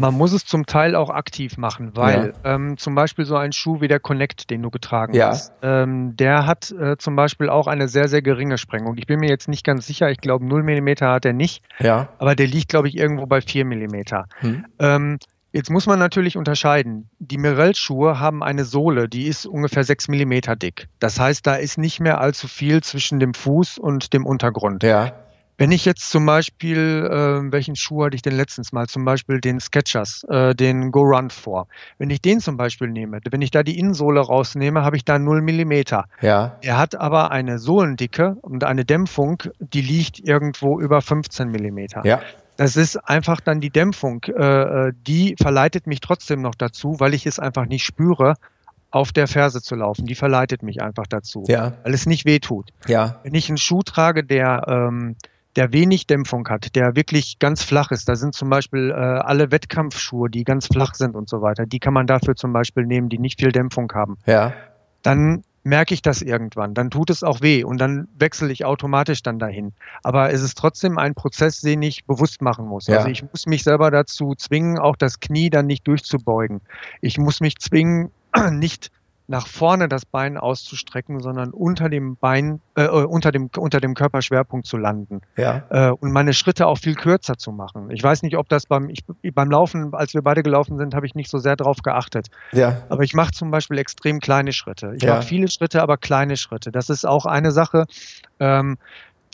man muss es zum Teil auch aktiv machen, weil ja. ähm, zum Beispiel so ein Schuh wie der Connect, den du getragen ja. hast, ähm, der hat äh, zum Beispiel auch eine sehr, sehr geringe Sprengung. Ich bin mir jetzt nicht ganz sicher, ich glaube 0 mm hat er nicht, ja. aber der liegt, glaube ich, irgendwo bei 4 mm. Hm. Ähm, Jetzt muss man natürlich unterscheiden. Die Mirel-Schuhe haben eine Sohle, die ist ungefähr 6 mm dick. Das heißt, da ist nicht mehr allzu viel zwischen dem Fuß und dem Untergrund. Ja. Wenn ich jetzt zum Beispiel, äh, welchen Schuh hatte ich denn letztens mal? Zum Beispiel den Sketchers, äh, den Go Run vor. Wenn ich den zum Beispiel nehme, wenn ich da die Innensohle rausnehme, habe ich da 0 Millimeter. Ja. Er hat aber eine Sohlendicke und eine Dämpfung, die liegt irgendwo über 15 Millimeter. Ja. Das ist einfach dann die Dämpfung, äh, äh, die verleitet mich trotzdem noch dazu, weil ich es einfach nicht spüre, auf der Ferse zu laufen. Die verleitet mich einfach dazu, ja. weil es nicht weh tut. Ja. Wenn ich einen Schuh trage, der ähm, der wenig Dämpfung hat, der wirklich ganz flach ist. Da sind zum Beispiel äh, alle Wettkampfschuhe, die ganz flach sind und so weiter. Die kann man dafür zum Beispiel nehmen, die nicht viel Dämpfung haben. Ja. Dann merke ich das irgendwann. Dann tut es auch weh und dann wechsle ich automatisch dann dahin. Aber es ist trotzdem ein Prozess, den ich bewusst machen muss. Ja. Also ich muss mich selber dazu zwingen, auch das Knie dann nicht durchzubeugen. Ich muss mich zwingen, nicht nach vorne das Bein auszustrecken, sondern unter dem Bein, äh, äh, unter dem unter dem Körperschwerpunkt zu landen. Ja. Äh, und meine Schritte auch viel kürzer zu machen. Ich weiß nicht, ob das beim ich, beim Laufen, als wir beide gelaufen sind, habe ich nicht so sehr darauf geachtet. Ja. Aber ich mache zum Beispiel extrem kleine Schritte. Ich Ja. mache viele Schritte, aber kleine Schritte. Das ist auch eine Sache. Ähm,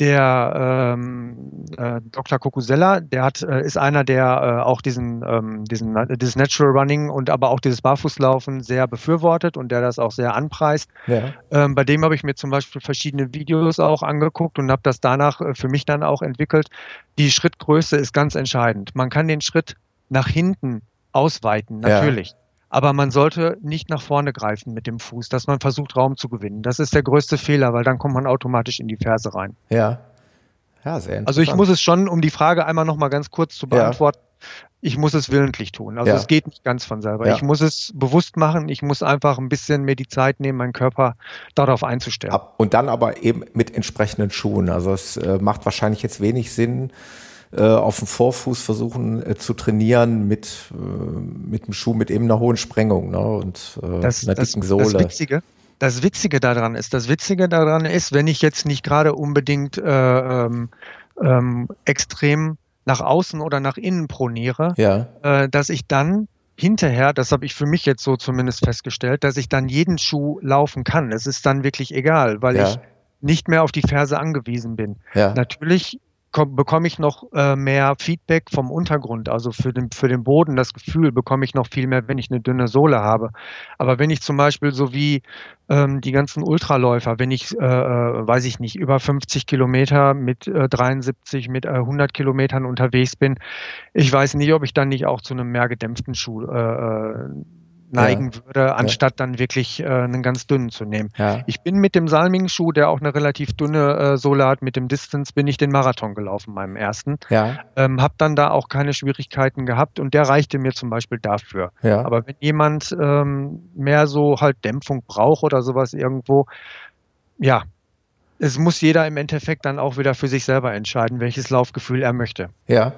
der ähm, äh, Dr. Kokusella, der hat, äh, ist einer, der äh, auch diesen, ähm, diesen, dieses Natural Running und aber auch dieses Barfußlaufen sehr befürwortet und der das auch sehr anpreist. Ja. Ähm, bei dem habe ich mir zum Beispiel verschiedene Videos auch angeguckt und habe das danach äh, für mich dann auch entwickelt. Die Schrittgröße ist ganz entscheidend. Man kann den Schritt nach hinten ausweiten, Ja. Aber man sollte nicht nach vorne greifen mit dem Fuß, dass man versucht, Raum zu gewinnen. Das ist der größte Fehler, weil dann kommt man automatisch in die Ferse rein. Ja. Ja, sehr interessant. Also ich muss es schon, um die Frage einmal noch mal ganz kurz zu Ja. beantworten, ich muss es willentlich tun. Also Ja. es geht nicht ganz von selber. Ja. Ich muss es bewusst machen. Ich muss einfach ein bisschen mir die Zeit nehmen, meinen Körper darauf einzustellen. Und dann aber eben mit entsprechenden Schuhen. Also es äh, macht wahrscheinlich jetzt wenig Sinn, äh, auf dem Vorfuß versuchen äh, zu trainieren mit, äh, mit einem Schuh mit eben einer hohen Sprengung ne? und äh, das, einer das, dicken das Sohle. Witzige, das Witzige daran ist, das Witzige daran ist, wenn ich jetzt nicht gerade unbedingt äh, ähm, ähm, extrem nach außen oder nach innen proniere, ja, äh, dass ich dann hinterher, das habe ich für mich jetzt so zumindest festgestellt, dass ich dann jeden Schuh laufen kann. Es ist dann wirklich egal, weil Ja. ich nicht mehr auf die Ferse angewiesen bin. ja, Natürlich bekomme ich noch äh, mehr Feedback vom Untergrund, also für den, für den Boden, das Gefühl bekomme ich noch viel mehr, wenn ich eine dünne Sohle habe. Aber wenn ich zum Beispiel so wie ähm, die ganzen Ultraläufer, wenn ich, äh, äh, weiß ich nicht, über 50 Kilometer mit äh, 73, mit äh, 100 Kilometern unterwegs bin, ich weiß nicht, ob ich dann nicht auch zu einem mehr gedämpften Schuh neigen würde, anstatt dann wirklich äh, einen ganz dünnen zu nehmen. ja, Ich bin mit dem Salming-Schuh, der auch eine relativ dünne äh, Sohle hat, mit dem Distance bin ich den Marathon gelaufen, meinem ersten. ja, Ähm, hab dann da auch keine Schwierigkeiten gehabt und der reichte mir zum Beispiel dafür. ja. Aber wenn jemand ähm, mehr so halt Dämpfung braucht oder sowas irgendwo, ja, es muss jeder im Endeffekt dann auch wieder für sich selber entscheiden, welches Laufgefühl er möchte. Ja.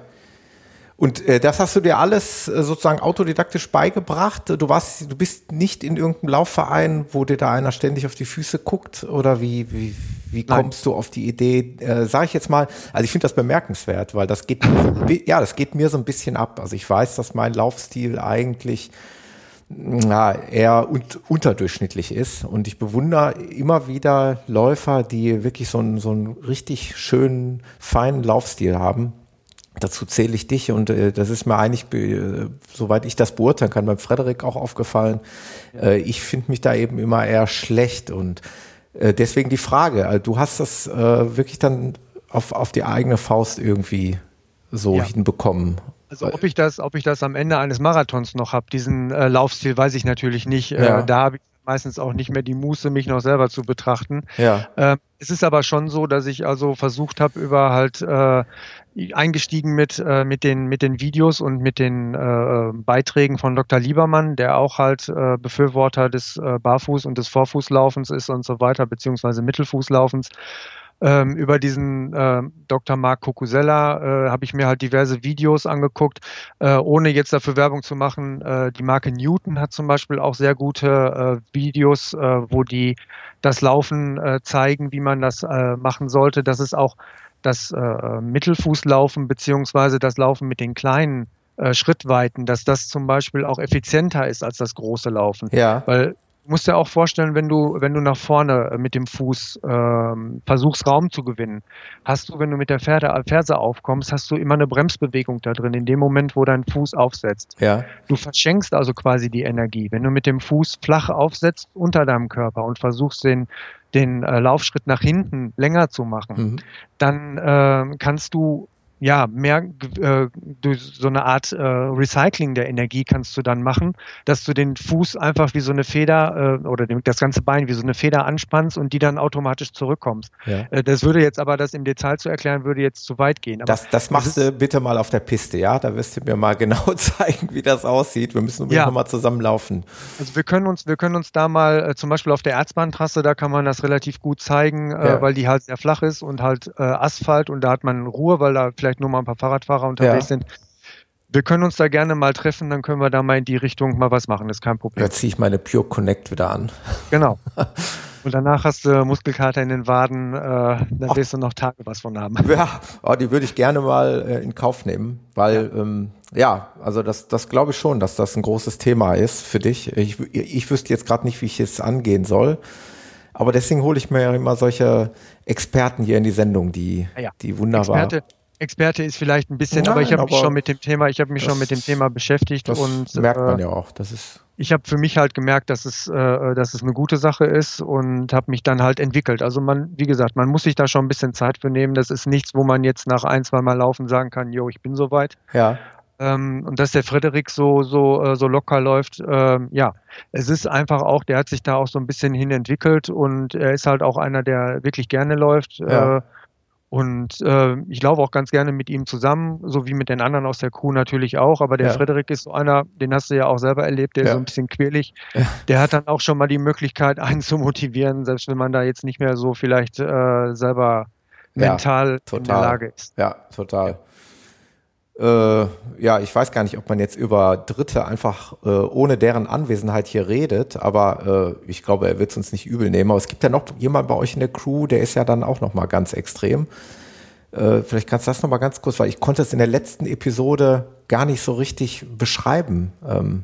Und äh, das hast du dir alles äh, sozusagen autodidaktisch beigebracht. Du warst, du bist nicht in irgendeinem Laufverein, wo dir da einer ständig auf die Füße guckt oder wie wie, wie Nein. kommst du auf die Idee? Äh, Sag ich jetzt mal. Also ich finde das bemerkenswert, weil das geht mir so ein bi- ja, das geht mir so ein bisschen ab. Also ich weiß, dass mein Laufstil eigentlich na, eher un unterdurchschnittlich ist. Und ich bewundere immer wieder Läufer, die wirklich so einen, so einen richtig schönen, feinen Laufstil haben. Dazu zähle ich dich und äh, das ist mir eigentlich, äh, soweit ich das beurteilen kann, beim Frederik auch aufgefallen. Äh, ich finde mich da eben immer eher schlecht und äh, deswegen die Frage, also du hast das äh, wirklich dann auf, auf die eigene Faust irgendwie so Ja. hinbekommen. Also ob ich das, ob ich das am Ende eines Marathons noch habe, diesen äh, Laufstil, weiß ich natürlich nicht. Ja. Äh, da habe ich meistens auch nicht mehr die Muße, mich noch selber zu betrachten. Ja, Ähm, es ist aber schon so, dass ich also versucht habe, über halt äh, eingestiegen mit, äh, mit, den, mit den Videos und mit den äh, Beiträgen von Dr. Liebermann, der auch halt äh, Befürworter des äh, Barfuß- und des Vorfußlaufens ist und so weiter, beziehungsweise Mittelfußlaufens. Ähm, über diesen äh, Dr. Marc Kokusella äh, habe ich mir halt diverse Videos angeguckt, äh, ohne jetzt dafür Werbung zu machen. Äh, die Marke Newton hat zum Beispiel auch sehr gute äh, Videos, äh, wo die das Laufen zeigen, wie man das machen sollte. Das ist auch das Mittelfußlaufen beziehungsweise das Laufen mit den kleinen Schrittweiten, dass das zum Beispiel auch effizienter ist als das große Laufen. ja, Weil du musst dir auch vorstellen, wenn du, wenn du nach vorne äh, mit dem Fuß ähm, versuchst, Raum zu gewinnen, hast du, wenn du mit der Pferde, Ferse aufkommst, hast du immer eine Bremsbewegung da drin, in dem Moment, wo dein Fuß aufsetzt. ja, Du verschenkst also quasi die Energie. Wenn du mit dem Fuß flach aufsetzt unter deinem Körper und versuchst, den, den äh, Laufschritt nach hinten länger zu machen, mhm. dann äh, kannst du ja, mehr äh, durch so eine Art äh, Recycling der Energie kannst du dann machen, dass du den Fuß einfach wie so eine Feder äh, oder das ganze Bein wie so eine Feder anspannst und die dann automatisch zurückkommst. Ja. Äh, das würde jetzt aber, das im Detail zu erklären, würde jetzt zu weit gehen. Aber das, das machst du bitte mal auf der Piste, ja? Da wirst du mir mal genau zeigen, wie das aussieht. Wir müssen ja. nochmal zusammenlaufen. Also wir können uns, wir können uns da mal, äh, zum Beispiel auf der Erzbahntrasse, da kann man das relativ gut zeigen, äh, ja. weil die halt sehr flach ist und halt Asphalt und da hat man Ruhe, weil da vielleicht nur mal ein paar Fahrradfahrer unterwegs ja. sind. Wir können uns da gerne mal treffen, dann können wir da mal in die Richtung mal was machen, das ist kein Problem. Da ziehe ich meine Pure Connect wieder an. Genau. Und danach hast du Muskelkater in den Waden, äh, dann wirst du noch Tage was von haben. Ja, oh, die würde ich gerne mal äh, in Kauf nehmen, weil ja, ähm, ja also das, das glaube ich schon, dass das ein großes Thema ist für dich. Ich, ich wüsste jetzt gerade nicht, wie ich es angehen soll. Aber deswegen hole ich mir ja immer solche Experten hier in die Sendung, die, ja, die wunderbar. Experte, Experte ist vielleicht ein bisschen, Nein, aber ich habe mich schon mit dem Thema, ich habe mich schon mit dem Thema beschäftigt das und merkt man äh, ja auch. Das ist ich habe für mich halt gemerkt, dass es, äh, dass es eine gute Sache ist und habe mich dann halt entwickelt. Also man, wie gesagt, man muss sich da schon ein bisschen Zeit für nehmen. Das ist nichts, wo man jetzt nach ein, zwei Mal laufen sagen kann, jo, ich bin soweit. Ja. Ähm, und dass der Frederik so so äh, so locker läuft, ähm, ja, es ist einfach auch, der hat sich da auch so ein bisschen hin entwickelt und er ist halt auch einer, der wirklich gerne läuft. Ja. Äh, und äh, ich laufe auch ganz gerne mit ihm zusammen, so wie mit den anderen aus der Crew natürlich auch. Aber der ja. Frederik ist so einer, den hast du ja auch selber erlebt, der ja. ist so ein bisschen quirlig. Ja. Der hat dann auch schon mal die Möglichkeit, einen zu motivieren, selbst wenn man da jetzt nicht mehr so vielleicht äh, selber mental in der Lage ist. Ja, total ja, ich weiß gar nicht, ob man jetzt über Dritte einfach äh, ohne deren Anwesenheit hier redet, aber äh, ich glaube, er wird es uns nicht übel nehmen. Aber es gibt ja noch jemand bei euch in der Crew, der ist ja dann auch noch mal ganz extrem. Äh, vielleicht kannst du das noch mal ganz kurz, weil ich konnte es in der letzten Episode gar nicht so richtig beschreiben. Ähm,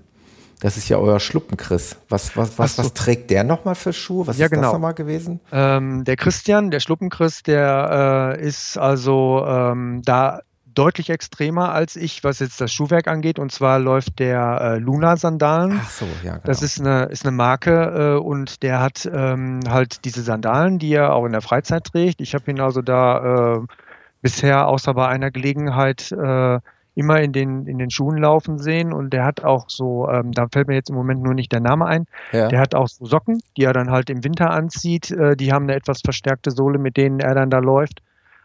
das ist ja euer Schluppen, Chris. Was, was, was, was trägt der nochmal für Schuhe? Was ja, ist genau. das nochmal gewesen? Ähm, der Christian, der Schluppen-Chris, der äh, ist also ähm, da deutlich extremer als ich, was jetzt das Schuhwerk angeht. Und zwar läuft der äh, Luna-Sandalen. Ach so, ja. Genau. Das ist eine, ist eine Marke äh, und der hat ähm, halt diese Sandalen, die er auch in der Freizeit trägt. Ich habe ihn also da äh, bisher außer bei einer Gelegenheit äh, immer in den, in den Schuhen laufen sehen und der hat auch so, ähm, da fällt mir jetzt im Moment nur nicht der Name ein, ja. der hat auch so Socken, die er dann halt im Winter anzieht, äh, die haben eine etwas verstärkte Sohle, mit denen er dann da läuft.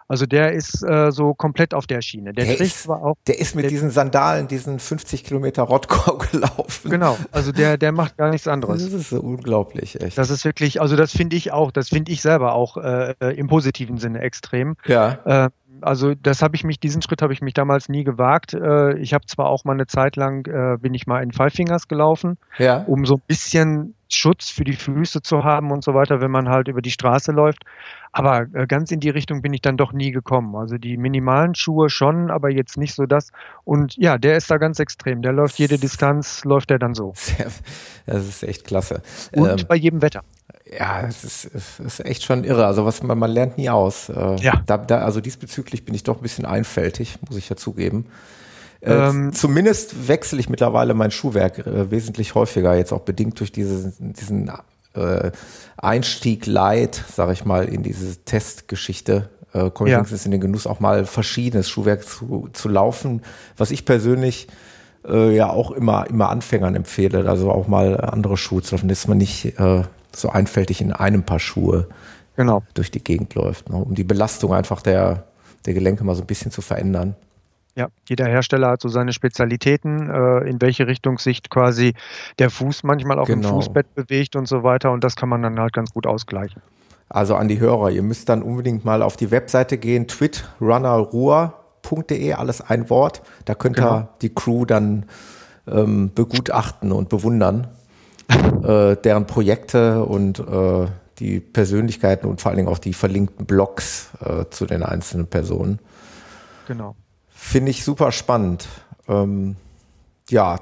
Also der ist äh, so komplett auf der Schiene. Der, der ist, zwar auch, der ist mit der, diesen Sandalen, diesen 50 Kilometer Rottgau gelaufen. Genau, also der, der macht gar nichts anderes. Das ist so unglaublich, echt. Das ist wirklich, also das finde ich auch, das finde ich selber auch äh, im positiven Sinne extrem. Ja. Äh, also das habe ich mich, diesen Schritt habe ich mich damals nie gewagt. Äh, ich habe zwar auch mal eine Zeit lang, äh, bin ich mal in Five Fingers gelaufen, ja. um so ein bisschen Schutz für die Füße zu haben und so weiter, wenn man halt über die Straße läuft. Aber äh, ganz in die Richtung bin ich dann doch nie gekommen. Also die minimalen Schuhe schon, aber jetzt nicht so das. Und ja, der ist da ganz extrem. Der läuft jede Distanz, läuft er dann so. Das ist echt klasse. Und ähm, bei jedem Wetter. Ja, es ist, es ist echt schon irre. Also was man, man lernt nie aus. Äh, ja. Da, da, also diesbezüglich bin ich doch ein bisschen einfältig, muss ich ja zugeben. Äh, ähm, zumindest wechsle ich mittlerweile mein Schuhwerk äh, wesentlich häufiger, jetzt auch bedingt durch diese, diesen äh, Einstieg light, sage ich mal, in diese Testgeschichte. Äh, komme ich ja. in den Genuss, auch mal verschiedenes Schuhwerk zu, zu laufen, was ich persönlich äh, ja auch immer, immer Anfängern empfehle, also auch mal andere Schuhe zu laufen, dass man nicht äh, so einfältig in einem Paar Schuhe genau. durch die Gegend läuft, ne, um die Belastung einfach der, der Gelenke mal so ein bisschen zu verändern. Ja, jeder Hersteller hat so seine Spezialitäten, äh, in welche Richtung sich quasi der Fuß manchmal auch genau. im Fußbett bewegt und so weiter. Und das kann man dann halt ganz gut ausgleichen. Also an die Hörer, ihr müsst dann unbedingt mal auf die Webseite gehen, twitrunnerruhr.de, alles ein Wort. Da könnt genau. ihr die Crew dann ähm, begutachten und bewundern, äh, deren Projekte und äh, die Persönlichkeiten und vor allen Dingen auch die verlinkten Blogs äh, zu den einzelnen Personen. Genau. Finde ich super spannend. Ähm, ja,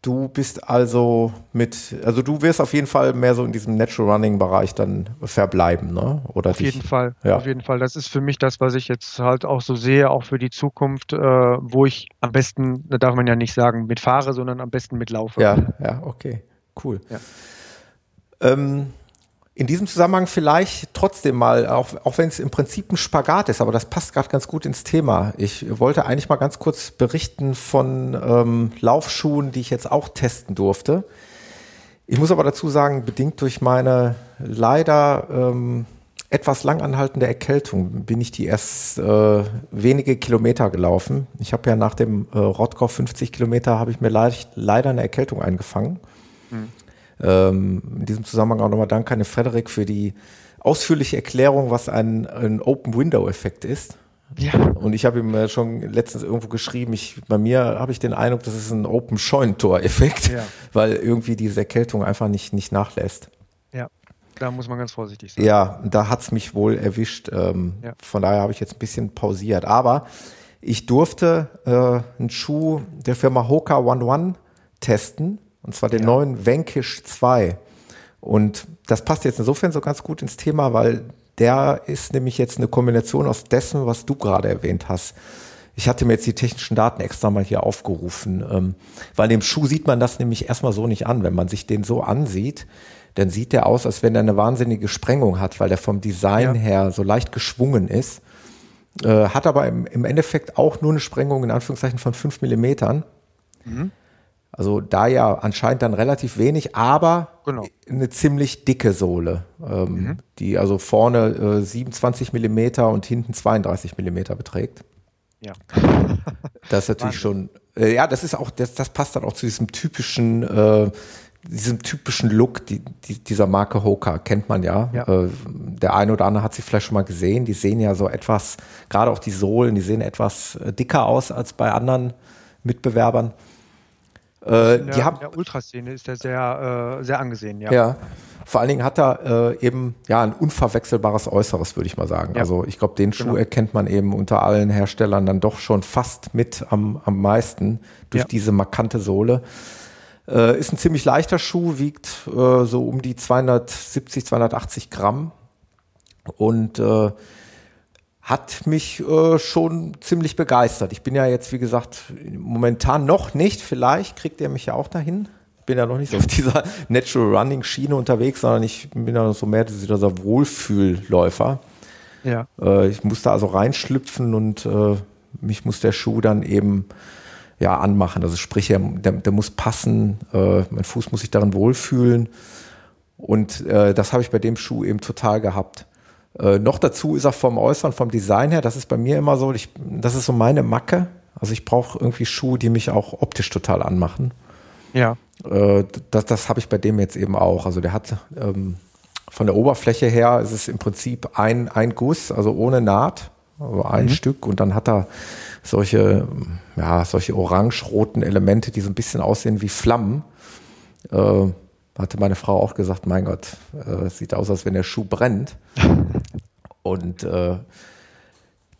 du bist also mit, also du wirst auf jeden Fall mehr so in diesem Natural Running Bereich dann verbleiben, ne? Oder auf dich, jeden Fall, ja. auf jeden Fall. Das ist für mich das, was ich jetzt halt auch so sehe, auch für die Zukunft, äh, wo ich am besten, da darf man ja nicht sagen, mitfahre, sondern am besten mitlaufe. Ja, ja, okay, cool. Ja. Ähm, In diesem Zusammenhang vielleicht trotzdem mal, auch, auch wenn es im Prinzip ein Spagat ist, aber das passt gerade ganz gut ins Thema. Ich wollte eigentlich mal ganz kurz berichten von ähm, Laufschuhen, die ich jetzt auch testen durfte. Ich muss aber dazu sagen, bedingt durch meine leider ähm, etwas langanhaltende Erkältung bin ich die erst äh, wenige Kilometer gelaufen. Ich habe ja nach dem äh, Rottgau 50 Kilometer habe ich mir leicht, leider eine Erkältung eingefangen. Mhm. Ähm, in diesem Zusammenhang auch nochmal Dank an Frederik für die ausführliche Erklärung, was ein, ein Open-Window-Effekt ist. Ja. Und ich habe ihm schon letztens irgendwo geschrieben, ich, bei mir habe ich den Eindruck, das ist ein Open-Scheunentor-Effekt, ja. weil irgendwie diese Erkältung einfach nicht, nicht nachlässt. Ja, da muss man ganz vorsichtig sein. Ja, da hat's mich wohl erwischt. Ähm, ja. Von daher habe ich jetzt ein bisschen pausiert. Aber ich durfte äh, einen Schuh der Firma Hoka One One testen und zwar den ja. neuen Vanquish 2. Und das passt jetzt insofern so ganz gut ins Thema, weil der ist nämlich jetzt eine Kombination aus dessen, was du gerade erwähnt hast. Ich hatte mir jetzt die technischen Daten extra mal hier aufgerufen, ähm, weil dem Schuh sieht man das nämlich erstmal so nicht an. Wenn man sich den so ansieht, dann sieht der aus, als wenn er eine wahnsinnige Sprengung hat, weil der vom Design ja. her so leicht geschwungen ist. Äh, hat aber im, im, Endeffekt auch nur eine Sprengung in Anführungszeichen von fünf Millimetern. Mhm. Also da ja anscheinend dann relativ wenig, aber genau. eine ziemlich dicke Sohle, ähm, mhm. die also vorne äh, 27 Millimeter und hinten 32 Millimeter beträgt. Ja. Das ist natürlich schon, äh, ja, das ist auch, das, das passt dann auch zu diesem typischen, äh, diesem typischen Look die, die, dieser Marke Hoka, kennt man ja. ja. Äh, der eine oder andere hat sie vielleicht schon mal gesehen. Die sehen ja so etwas, gerade auch die Sohlen, die sehen etwas äh, dicker aus als bei anderen Mitbewerbern. Äh, in, der, die haben, in der Ultraszene ist der sehr, äh, sehr angesehen, ja. Ja. Vor allen Dingen hat er äh, eben ja ein unverwechselbares Äußeres, würde ich mal sagen. Ja. Also ich glaube, den Schuh genau. erkennt man eben unter allen Herstellern dann doch schon fast mit am, am meisten durch ja. diese markante Sohle. Äh, ist ein ziemlich leichter Schuh, wiegt äh, so um die 270, 280 Gramm und äh, hat mich äh, schon ziemlich begeistert. Ich bin ja jetzt, wie gesagt, momentan noch nicht. Vielleicht kriegt er mich ja auch dahin. Bin ja noch nicht so auf dieser Natural Running Schiene unterwegs, sondern ich bin ja noch so mehr dieser Wohlfühlläufer. Ja. Äh, ich musste also reinschlüpfen und äh, mich muss der Schuh dann eben ja anmachen. Also sprich, der, der muss passen. Äh, mein Fuß muss sich darin wohlfühlen. Und äh, das habe ich bei dem Schuh eben total gehabt. Äh, noch dazu ist er vom Äußeren, vom Design her, das ist bei mir immer so, ich, das ist so meine Macke. Also ich brauche irgendwie Schuhe, die mich auch optisch total anmachen. Ja. Äh, das das habe ich bei dem jetzt eben auch. Also der hat ähm, von der Oberfläche her ist es im Prinzip ein, ein Guss, also ohne Naht, also ein mhm. Stück und dann hat er solche, ja, solche orange-roten Elemente, die so ein bisschen aussehen wie Flammen. Äh, hatte meine Frau auch gesagt, mein Gott, äh, sieht aus, als wenn der Schuh brennt. Und äh,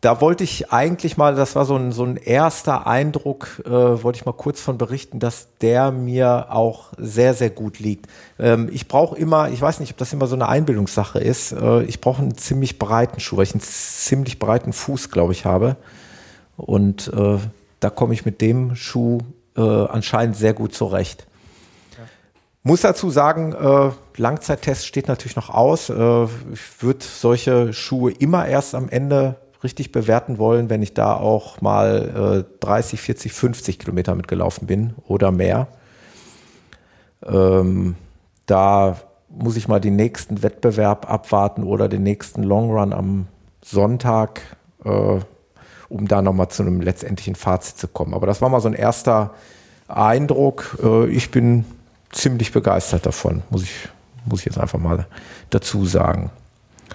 da wollte ich eigentlich mal, das war so ein, so ein erster Eindruck, äh, wollte ich mal kurz von berichten, dass der mir auch sehr, sehr gut liegt. Ähm, ich brauche immer, ich weiß nicht, ob das immer so eine Einbildungssache ist, äh, ich brauche einen ziemlich breiten Schuh, weil ich einen ziemlich breiten Fuß, glaube ich, habe. Und äh, da komme ich mit dem Schuh äh, anscheinend sehr gut zurecht. Muss dazu sagen, äh, Langzeittest steht natürlich noch aus. Äh, ich würde solche Schuhe immer erst am Ende richtig bewerten wollen, wenn ich da auch mal äh, 30, 40, 50 Kilometer mitgelaufen bin oder mehr. Ähm, da muss ich mal den nächsten Wettbewerb abwarten oder den nächsten Long Run am Sonntag, äh, um da nochmal zu einem letztendlichen Fazit zu kommen. Aber das war mal so ein erster Eindruck. Äh, ich bin ziemlich begeistert davon, muss ich, muss ich jetzt einfach mal dazu sagen.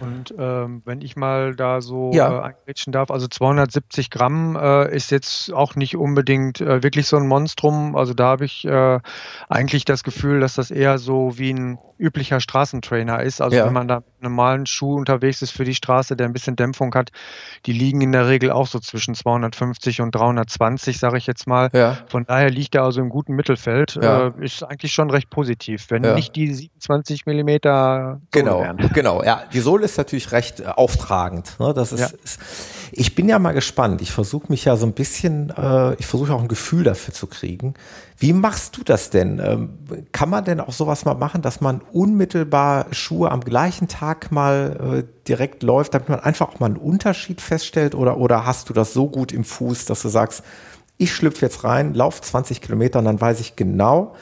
Und ähm, wenn ich mal da so ja. äh, darf, also 270 Gramm äh, ist jetzt auch nicht unbedingt äh, wirklich so ein Monstrum. Also da habe ich äh, eigentlich das Gefühl, dass das eher so wie ein üblicher Straßentrainer ist. Also ja. wenn man da mit normalen Schuh unterwegs ist für die Straße, der ein bisschen Dämpfung hat, die liegen in der Regel auch so zwischen 250 und 320, sage ich jetzt mal. Ja. Von daher liegt er also im guten Mittelfeld. Ja. Äh, ist eigentlich schon recht positiv, wenn nicht die 27 Millimeter genau, wären. Genau, ja. Die Sohle ist natürlich recht äh, auftragend. Ne? Das ist, ist, ich bin ja mal gespannt. Ich versuche mich ja so ein bisschen, äh, ich versuche auch ein Gefühl dafür zu kriegen. Wie machst du das denn? Ähm, kann man denn auch sowas mal machen, dass man unmittelbar Schuhe am gleichen Tag mal äh, direkt läuft, damit man einfach auch mal einen Unterschied feststellt? Oder, oder hast du das so gut im Fuß, dass du sagst, ich schlüpfe jetzt rein, laufe 20 Kilometer und dann weiß ich genau,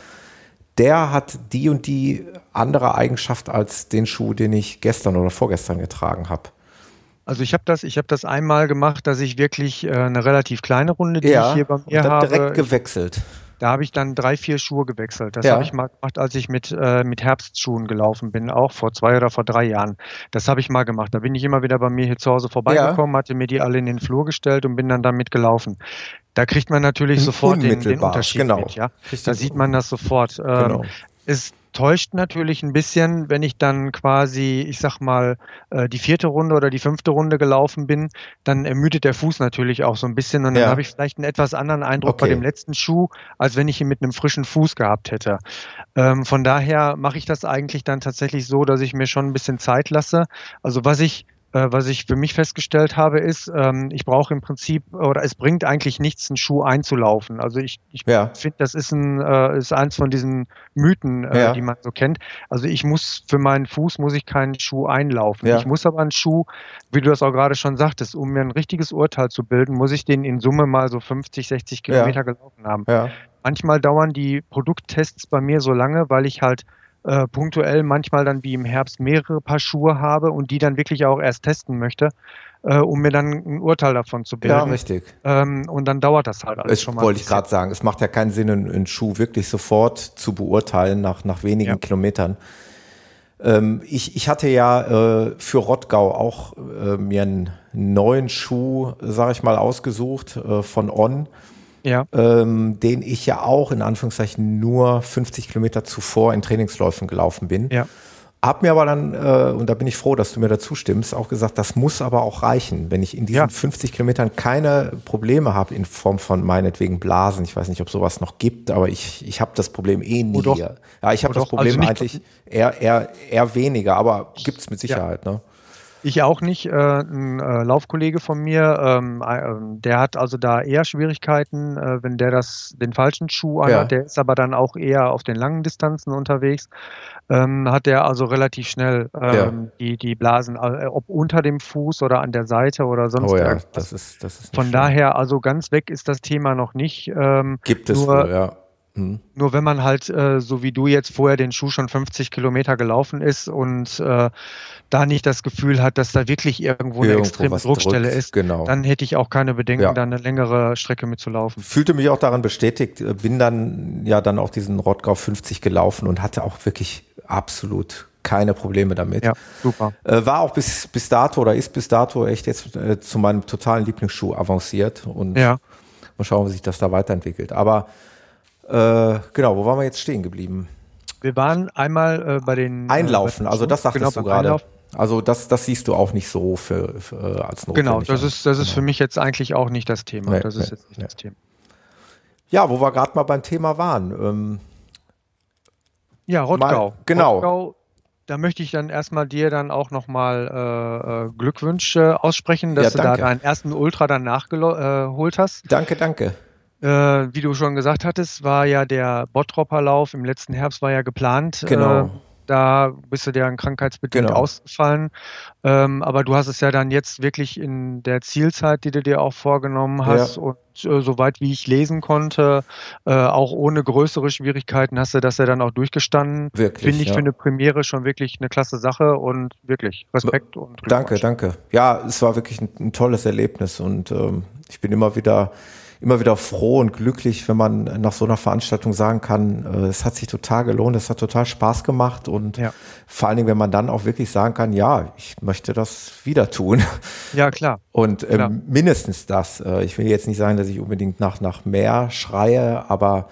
der hat die und die andere Eigenschaft als den Schuh, den ich gestern oder vorgestern getragen habe. Also ich habe das, ich habe das einmal gemacht, dass ich wirklich äh, eine relativ kleine Runde, die ja, ich hier bei mir habe, direkt gewechselt. Da habe ich dann drei, vier Schuhe gewechselt. Das ja. habe ich mal gemacht, als ich mit, äh, mit Herbstschuhen gelaufen bin, auch vor zwei oder vor drei Jahren. Das habe ich mal gemacht. Da bin ich immer wieder bei mir hier zu Hause vorbeigekommen, ja. hatte mir die alle in den Flur gestellt und bin dann damit gelaufen. Da kriegt man natürlich sofort den, den Unterschied genau. mit. Ja? Da sieht man das sofort. Ähm, genau. Ist täuscht natürlich ein bisschen, wenn ich dann quasi, ich sag mal, äh, die vierte Runde oder die fünfte Runde gelaufen bin, dann ermüdet der Fuß natürlich auch so ein bisschen und dann ja. habe ich vielleicht einen etwas anderen Eindruck okay. bei dem letzten Schuh, als wenn ich ihn mit einem frischen Fuß gehabt hätte. Ähm, von daher mache ich das eigentlich dann tatsächlich so, dass ich mir schon ein bisschen Zeit lasse. Also was ich was ich für mich festgestellt habe, ist, ähm, ich brauche im Prinzip oder es bringt eigentlich nichts, einen Schuh einzulaufen. Also ich, ich ja. finde, das ist ein äh, ist eins von diesen Mythen, äh, ja. die man so kennt. Also ich muss für meinen Fuß muss ich keinen Schuh einlaufen. Ja. Ich muss aber einen Schuh, wie du das auch gerade schon sagtest, um mir ein richtiges Urteil zu bilden, muss ich den in Summe mal so 50, 60 Kilometer gelaufen haben. Manchmal dauern die Produkttests bei mir so lange, weil ich halt äh, punktuell manchmal dann wie im Herbst mehrere Paar Schuhe habe und die dann wirklich auch erst testen möchte, äh, um mir dann ein Urteil davon zu bilden. Ja, richtig. Ähm, und dann dauert das halt alles es schon mal. Wollte ich gerade sagen, es macht ja keinen Sinn, einen, Schuh wirklich sofort zu beurteilen nach, nach wenigen ja. Kilometern. Ähm, ich, ich hatte ja äh, für Rottgau auch äh, mir einen neuen Schuh, sage ich mal, ausgesucht äh, von On ja. ähm, den ich ja auch in Anführungszeichen nur 50 Kilometer zuvor in Trainingsläufen gelaufen bin. Ja. Hab mir aber dann, äh, und da bin ich froh, dass du mir dazu stimmst, auch gesagt, das muss aber auch reichen. Wenn ich in diesen ja. 50 Kilometern keine Probleme habe in Form von meinetwegen Blasen, ich weiß nicht, ob sowas noch gibt, aber ich, ich habe das Problem eh nie. Oh ja, ich habe das Problem also eigentlich eher, eher, eher weniger, aber gibt's mit Sicherheit. Ja. Ne? Ich auch nicht. Äh, ein äh, Laufkollege von mir, ähm, äh, der hat also da eher Schwierigkeiten, äh, wenn der das den falschen Schuh anhat. Ja. Der ist aber dann auch eher auf den langen Distanzen unterwegs. Ähm, hat der also relativ schnell ähm, ja. die, die Blasen, äh, ob unter dem Fuß oder an der Seite oder sonst oh ja, irgendwas. Das ist, das ist Von schön. daher, also ganz weg ist das Thema noch nicht. Ähm, Gibt es nur, wohl, ja. Hm. Nur wenn man halt, äh, so wie du jetzt vorher den Schuh schon 50 Kilometer gelaufen ist und äh, da nicht das Gefühl hat, dass da wirklich irgendwo, irgendwo eine extreme Druckstelle drückt, ist, genau. dann hätte ich auch keine Bedenken, ja. da eine längere Strecke mitzulaufen. Fühlte mich auch daran bestätigt, äh, bin dann ja dann auch diesen Rottgau 50 gelaufen und hatte auch wirklich absolut keine Probleme damit. Ja, super. Äh, war auch bis, bis dato oder ist bis dato echt jetzt äh, zu meinem totalen Lieblingsschuh avanciert und ja. mal schauen, wie sich das da weiterentwickelt. Aber äh, genau, wo waren wir jetzt stehen geblieben? Wir waren einmal äh, bei den äh, Einlaufen, also das sagtest genau, du gerade. Also das, das siehst du auch nicht so für, für äh, als notwendig. Genau, das ist, das ist genau. für mich jetzt eigentlich auch nicht das Thema. Nee, das ist nee, jetzt nicht nee. das Thema. Ja, wo wir gerade mal beim Thema waren. Ähm, ja, Rottgau. Mal, genau. Rottgau, da möchte ich dann erstmal dir dann auch nochmal äh, Glückwünsche aussprechen, dass ja, du da deinen ersten Ultra dann nachgeholt hast. Danke, danke. Äh, wie du schon gesagt hattest, war ja der Bottropper Lauf im letzten Herbst war ja geplant. Genau. Äh, da bist du an krankheitsbedingt genau. ausgefallen. Ähm, aber du hast es ja dann jetzt wirklich in der Zielzeit, die du dir auch vorgenommen hast ja. und äh, soweit wie ich lesen konnte, äh, auch ohne größere Schwierigkeiten hast du das ja dann auch durchgestanden. Wirklich. Finde ich ja. für eine Premiere schon wirklich eine klasse Sache und wirklich Respekt und Danke, danke. Ja, es war wirklich ein, ein tolles Erlebnis und ähm, ich bin immer wieder immer wieder froh und glücklich, wenn man nach so einer Veranstaltung sagen kann, äh, es hat sich total gelohnt, es hat total Spaß gemacht und ja. vor allen Dingen, wenn man dann auch wirklich sagen kann, ja, ich möchte das wieder tun. Ja, klar. Und äh, klar. mindestens das. Äh, ich will jetzt nicht sagen, dass ich unbedingt nach, nach mehr schreie, aber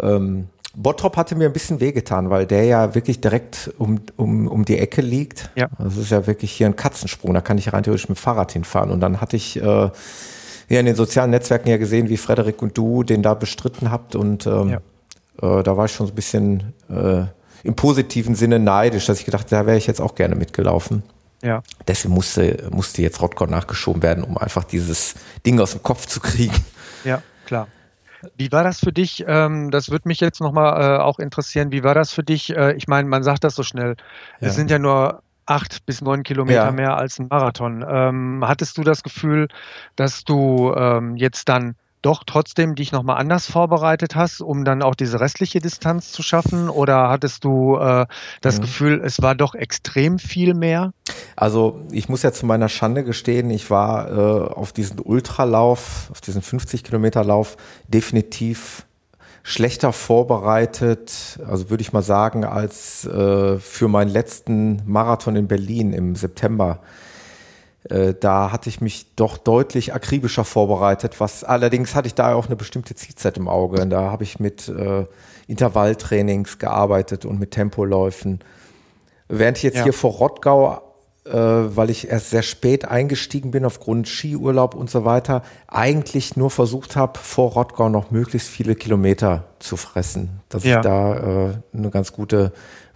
ähm, Bottrop hatte mir ein bisschen wehgetan, weil der ja wirklich direkt um, um, um die Ecke liegt. Ja. Das ist ja wirklich hier ein Katzensprung, da kann ich rein theoretisch mit dem Fahrrad hinfahren. Und dann hatte ich äh, ja in den sozialen Netzwerken ja gesehen, wie Frederik und du den da bestritten habt und ähm, ja. äh, da war ich schon so ein bisschen äh, im positiven Sinne neidisch, dass ich gedacht, da wäre ich jetzt auch gerne mitgelaufen. Ja. Deswegen musste, musste jetzt Rottgau nachgeschoben werden, um einfach dieses Ding aus dem Kopf zu kriegen. Ja, klar. Wie war das für dich? Ähm, das würde mich jetzt nochmal äh, auch interessieren. Wie war das für dich? Äh, ich meine, man sagt das so schnell. Ja. Es sind ja nur acht bis neun Kilometer ja. mehr als ein Marathon. Ähm, hattest du das Gefühl, dass du ähm, jetzt dann doch trotzdem dich nochmal anders vorbereitet hast, um dann auch diese restliche Distanz zu schaffen? Oder hattest du äh, das mhm. Gefühl, es war doch extrem viel mehr? Also ich muss ja zu meiner Schande gestehen, ich war äh, auf diesen Ultralauf, auf diesen 50 Kilometer Lauf definitiv schlechter vorbereitet, also würde ich mal sagen, als äh, für meinen letzten Marathon in Berlin im September. Äh, da hatte ich mich doch deutlich akribischer vorbereitet. Was allerdings hatte ich da auch eine bestimmte Zielzeit im Auge. Und da habe ich mit äh, Intervalltrainings gearbeitet und mit Tempoläufen. Während ich jetzt ja. hier vor Rottgau, weil ich erst sehr spät eingestiegen bin aufgrund Skiurlaub und so weiter, eigentlich nur versucht habe, vor Rottgau noch möglichst viele Kilometer zu fressen, dass ja. ich da äh, eine ganz gute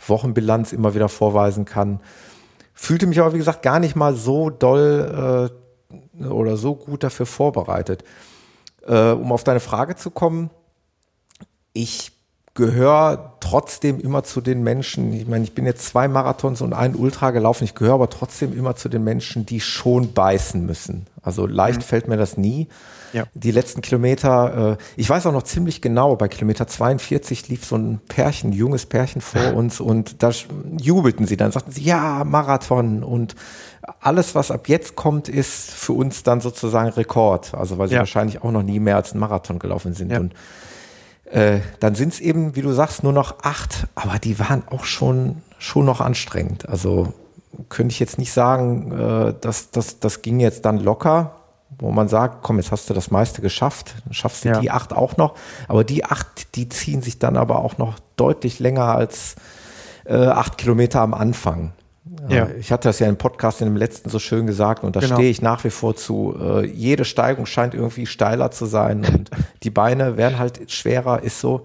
Wochenbilanz immer wieder vorweisen kann. Fühlte mich aber, wie gesagt, gar nicht mal so doll äh, oder so gut dafür vorbereitet. Äh, um auf deine Frage zu kommen, ich gehöre trotzdem immer zu den Menschen, ich meine, ich bin jetzt zwei Marathons und einen Ultra gelaufen, ich gehöre aber trotzdem immer zu den Menschen, die schon beißen müssen. Also leicht mhm. fällt mir das nie. Ja. Die letzten Kilometer, äh, ich weiß auch noch ziemlich genau, bei Kilometer 42 lief so ein Pärchen, junges Pärchen vor uns und da jubelten sie dann, sagten sie, ja, Marathon und alles, was ab jetzt kommt, ist für uns dann sozusagen Rekord. Also weil sie ja. wahrscheinlich auch noch nie mehr als ein Marathon gelaufen sind. Ja. Und äh, dann sind es eben, wie du sagst, nur noch acht, aber die waren auch schon, schon noch anstrengend. Also könnte ich jetzt nicht sagen, äh, dass das, das ging jetzt dann locker wo man sagt, komm, jetzt hast du das meiste geschafft, dann schaffst du ja. die acht auch noch. Aber die acht, die ziehen sich dann aber auch noch deutlich länger als äh, acht Kilometer am Anfang. Ja. Ich hatte das ja im Podcast in dem letzten so schön gesagt und da genau. stehe ich nach wie vor zu. Äh, jede Steigung scheint irgendwie steiler zu sein und die Beine werden halt schwerer, ist so.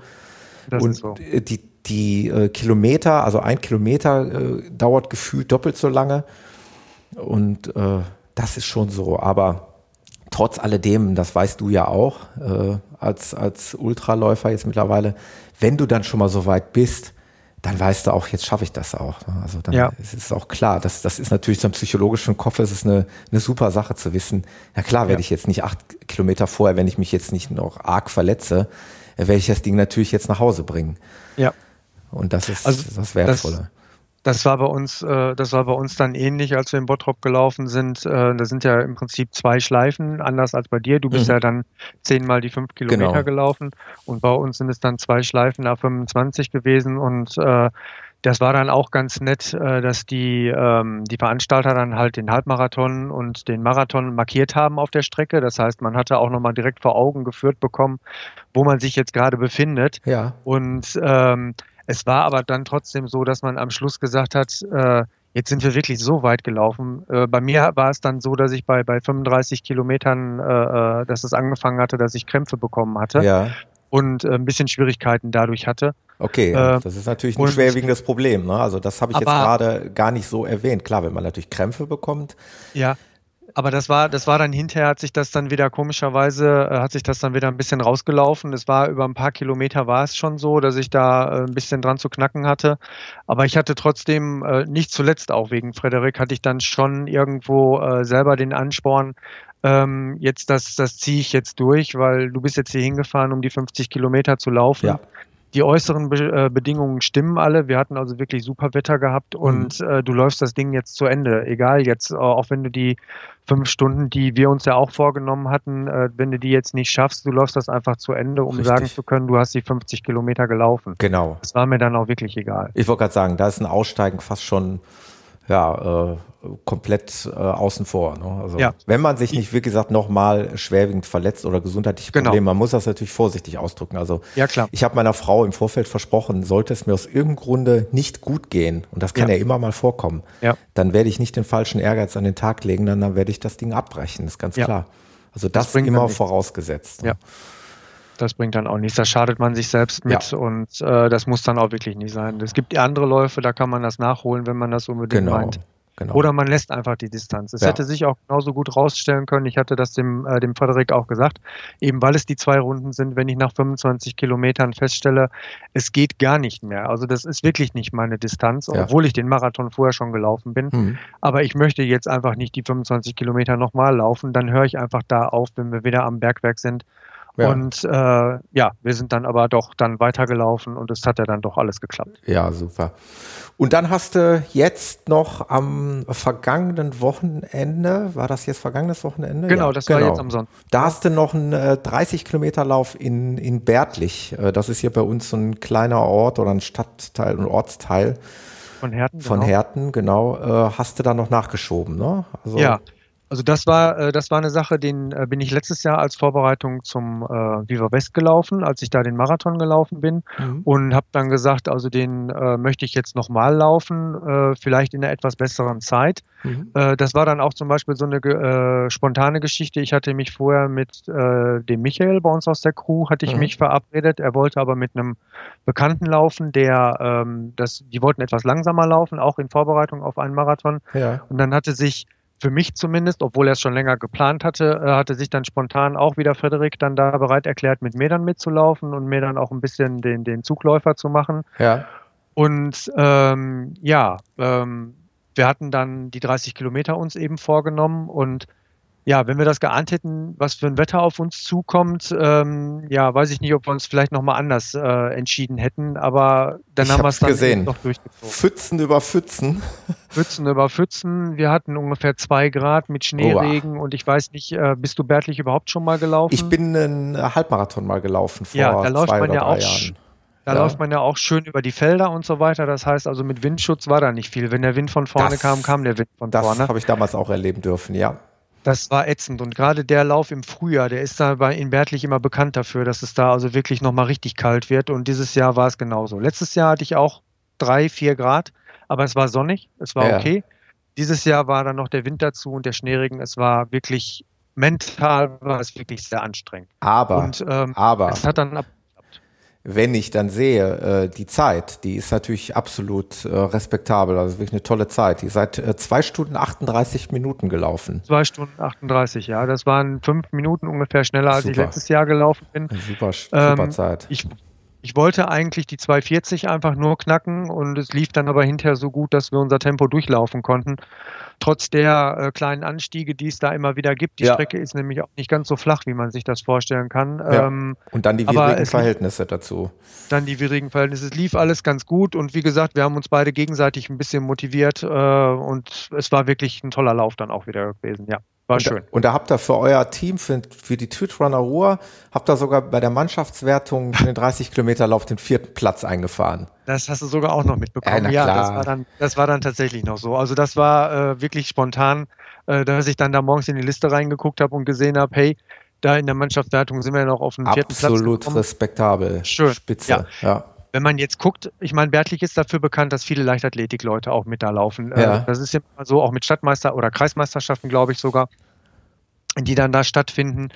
Das und ist so. die, die äh, Kilometer, also ein Kilometer äh, dauert gefühlt doppelt so lange. Und äh, das ist schon so. Aber trotz alledem, das weißt du ja auch äh, als, als Ultraläufer jetzt mittlerweile, wenn du dann schon mal so weit bist, dann weißt du auch, jetzt schaffe ich das auch. Ne? Also dann ja. ist es auch klar. Das, das ist natürlich so psychologisch für den Kopf, es ist eine, eine super Sache zu wissen. Ja klar werde ja. ich jetzt nicht acht Kilometer vorher, wenn ich mich jetzt nicht noch arg verletze, äh, werde ich das Ding natürlich jetzt nach Hause bringen. Ja. Und das ist also das Wertvolle. Das, das war bei uns, äh, das war bei uns dann ähnlich, als wir in Bottrop gelaufen sind. Äh, da sind ja im Prinzip zwei Schleifen, anders als bei dir. Du bist mhm. ja dann zehnmal die fünf Kilometer genau. gelaufen und bei uns sind es dann zwei Schleifen nach 25 gewesen und äh, das war dann auch ganz nett, äh, dass die, ähm, die Veranstalter dann halt den Halbmarathon und den Marathon markiert haben auf der Strecke. Das heißt, man hatte auch nochmal direkt vor Augen geführt bekommen, wo man sich jetzt gerade befindet. Ja. Und ähm, es war aber dann trotzdem so, dass man am Schluss gesagt hat, äh, jetzt sind wir wirklich so weit gelaufen. Äh, bei mir war es dann so, dass ich bei, bei 35 Kilometern, äh, äh, dass es angefangen hatte, dass ich Krämpfe bekommen hatte. Ja. Und äh, ein bisschen Schwierigkeiten dadurch hatte. Okay, äh, das ist natürlich ein schwerwiegendes Problem. Ne? Also das habe ich jetzt gerade gar nicht so erwähnt. Klar, wenn man natürlich Krämpfe bekommt. Ja, aber das war, das war dann hinterher, hat sich das dann wieder komischerweise, äh, hat sich das dann wieder ein bisschen rausgelaufen. Es war über ein paar Kilometer war es schon so, dass ich da äh, ein bisschen dran zu knacken hatte. Aber ich hatte trotzdem, äh, nicht zuletzt auch wegen Frederik, hatte ich dann schon irgendwo äh, selber den Ansporn, ähm, jetzt das, das ziehe ich jetzt durch, weil du bist jetzt hier hingefahren, um die 50 Kilometer zu laufen. Ja die äußeren Be äh, Bedingungen stimmen alle. Wir hatten also wirklich super Wetter gehabt und mhm. äh, du läufst das Ding jetzt zu Ende. Egal jetzt, äh, auch wenn du die fünf Stunden, die wir uns ja auch vorgenommen hatten, äh, wenn du die jetzt nicht schaffst, du läufst das einfach zu Ende, um Richtig. sagen zu können, du hast die 50 Kilometer gelaufen. Genau. Das war mir dann auch wirklich egal. Ich wollte gerade sagen, da ist ein Aussteigen fast schon ja, äh, komplett äh, außen vor. Ne? Also ja. wenn man sich nicht, wie gesagt, nochmal schwerwiegend verletzt oder gesundheitliche genau. Probleme, man muss das natürlich vorsichtig ausdrücken. Also ja, klar. ich habe meiner Frau im Vorfeld versprochen, sollte es mir aus irgendeinem Grunde nicht gut gehen, und das kann ja, ja immer mal vorkommen, ja. dann werde ich nicht den falschen Ehrgeiz an den Tag legen, dann, dann werde ich das Ding abbrechen, ist ganz klar. Also das, das immer vorausgesetzt. Ne? Ja. Das bringt dann auch nichts. Da schadet man sich selbst mit ja. und äh, das muss dann auch wirklich nicht sein. Es gibt andere Läufe, da kann man das nachholen, wenn man das unbedingt genau. meint. Genau. Oder man lässt einfach die Distanz. Es ja. hätte sich auch genauso gut rausstellen können. Ich hatte das dem, äh, dem Frederik auch gesagt, eben weil es die zwei Runden sind, wenn ich nach 25 Kilometern feststelle, es geht gar nicht mehr. Also das ist wirklich nicht meine Distanz, ja. obwohl ich den Marathon vorher schon gelaufen bin. Mhm. Aber ich möchte jetzt einfach nicht die 25 Kilometer nochmal laufen. Dann höre ich einfach da auf, wenn wir wieder am Bergwerk sind ja. Und äh, ja, wir sind dann aber doch dann weitergelaufen und es hat ja dann doch alles geklappt. Ja, super. Und dann hast du jetzt noch am vergangenen Wochenende, war das jetzt vergangenes Wochenende? Genau, ja, das genau. war jetzt am Sonntag. Da hast du noch einen äh, 30 Kilometer Lauf in, in Bärtlich. Äh, das ist hier bei uns so ein kleiner Ort oder ein Stadtteil, ein Ortsteil. Von Herten. Von genau. Herten, genau. Äh, hast du da noch nachgeschoben, ne? Also, ja, also das war, äh, das war eine Sache, den äh, bin ich letztes Jahr als Vorbereitung zum äh, Viva West gelaufen, als ich da den Marathon gelaufen bin mhm. und habe dann gesagt, also den möchte ich jetzt nochmal laufen, vielleicht in einer etwas besseren Zeit. Mhm. Das war dann auch zum Beispiel so eine äh, spontane Geschichte. Ich hatte mich vorher mit äh, dem Michael bei uns aus der Crew, hatte ich mhm. mich verabredet. Er wollte aber mit einem Bekannten laufen, der ähm, das, die wollten etwas langsamer laufen, auch in Vorbereitung auf einen Marathon. Ja. Und dann hatte sich für mich zumindest, obwohl er es schon länger geplant hatte, äh, hatte sich dann spontan auch wieder Frederik dann da bereit erklärt, mit mir dann mitzulaufen und mir dann auch ein bisschen den, den Zugläufer zu machen. Ja. Und ähm, ja, ähm, wir hatten dann die 30 Kilometer uns eben vorgenommen und ja, wenn wir das geahnt hätten, was für ein Wetter auf uns zukommt, ähm, ja, weiß ich nicht, ob wir uns vielleicht nochmal anders äh, entschieden hätten, aber dann ich haben wir es dann gesehen. noch durchgezogen. Pfützen über Pfützen. Pfützen über Pfützen. Wir hatten ungefähr zwei Grad mit Schneeregen oh. und ich weiß nicht, äh, bist du Bärtlich überhaupt schon mal gelaufen? Ich bin einen Halbmarathon mal gelaufen vor ja, da läuft zwei man oder ja auch Jahren. Da ja. läuft man ja auch schön über die Felder und so weiter. Das heißt also, mit Windschutz war da nicht viel. Wenn der Wind von vorne das, kam, kam der Wind von das vorne. Das habe ich damals auch erleben dürfen, ja. Das war ätzend. Und gerade der Lauf im Frühjahr, der ist da bei in Bertlich immer bekannt dafür, dass es da also wirklich nochmal richtig kalt wird. Und dieses Jahr war es genauso. Letztes Jahr hatte ich auch drei, vier Grad, aber es war sonnig, es war ja. okay. Dieses Jahr war dann noch der Wind dazu und der Schneeregen. Es war wirklich mental war es wirklich sehr anstrengend. Aber, und, ähm, aber es hat dann ab wenn ich dann sehe, äh, die Zeit, die ist natürlich absolut äh, respektabel, also wirklich eine tolle Zeit. Die ist seit äh, zwei Stunden 38 Minuten gelaufen. Zwei Stunden 38, ja. Das waren fünf Minuten ungefähr schneller, als super. ich letztes Jahr gelaufen bin. Super, super ähm, Zeit. Ich, ich wollte eigentlich die 240 einfach nur knacken und es lief dann aber hinterher so gut, dass wir unser Tempo durchlaufen konnten trotz der äh, kleinen Anstiege, die es da immer wieder gibt. Die ja. Strecke ist nämlich auch nicht ganz so flach, wie man sich das vorstellen kann. Ja. Ähm, und dann die widrigen Verhältnisse dazu. Dann die widrigen Verhältnisse. Es lief alles ganz gut und wie gesagt, wir haben uns beide gegenseitig ein bisschen motiviert äh, und es war wirklich ein toller Lauf dann auch wieder gewesen, ja. War und schön. Da, und da habt ihr für euer Team, für, für die Twitch-Runner Ruhr, habt ihr sogar bei der Mannschaftswertung für den 30-Kilometer-Lauf den vierten Platz eingefahren. Das hast du sogar auch noch mitbekommen. Ja, ja das, war dann, das war dann tatsächlich noch so. Also das war äh, wirklich spontan, äh, dass ich dann da morgens in die Liste reingeguckt habe und gesehen habe, hey, da in der Mannschaftswertung sind wir noch auf dem vierten Platz. Absolut respektabel. Schön. Spitze. Ja. ja wenn man jetzt guckt, ich meine, Bertlich ist dafür bekannt, dass viele Leichtathletik-Leute auch mit da laufen. Äh, ja. Das ist ja so auch mit Stadtmeister- oder Kreismeisterschaften, glaube ich sogar, die dann da stattfinden.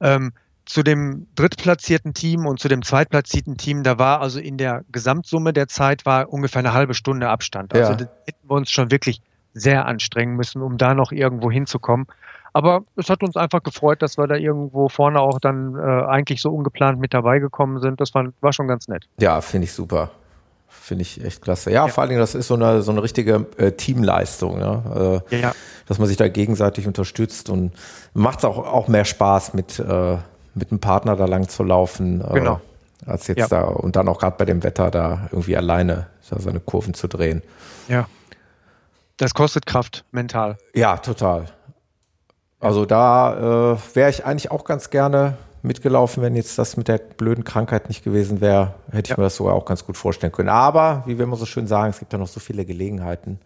Ähm, zu dem drittplatzierten Team und zu dem zweitplatzierten Team, da war also in der Gesamtsumme der Zeit war ungefähr eine halbe Stunde Abstand. Also ja. da hätten wir uns schon wirklich sehr anstrengen müssen, um da noch irgendwo hinzukommen. Aber es hat uns einfach gefreut, dass wir da irgendwo vorne auch dann äh, eigentlich so ungeplant mit dabei gekommen sind. Das war, war schon ganz nett. Ja, finde ich super. Finde ich echt klasse. Ja, ja, vor allen Dingen, das ist so eine, so eine richtige äh, Teamleistung, ne? äh, ja, ja. dass man sich da gegenseitig unterstützt und macht es auch, auch mehr Spaß, mit, äh, mit einem Partner da lang zu laufen, äh, genau. als jetzt da und dann auch gerade bei dem Wetter da irgendwie alleine da seine Kurven zu drehen. Ja. Das kostet Kraft, mental. Ja, total. Also da äh, wäre ich eigentlich auch ganz gerne mitgelaufen, wenn jetzt das mit der blöden Krankheit nicht gewesen wäre. Hätte ich ja. mir das sogar auch ganz gut vorstellen können. Aber, wie wir immer so schön sagen, es gibt ja noch so viele Gelegenheiten.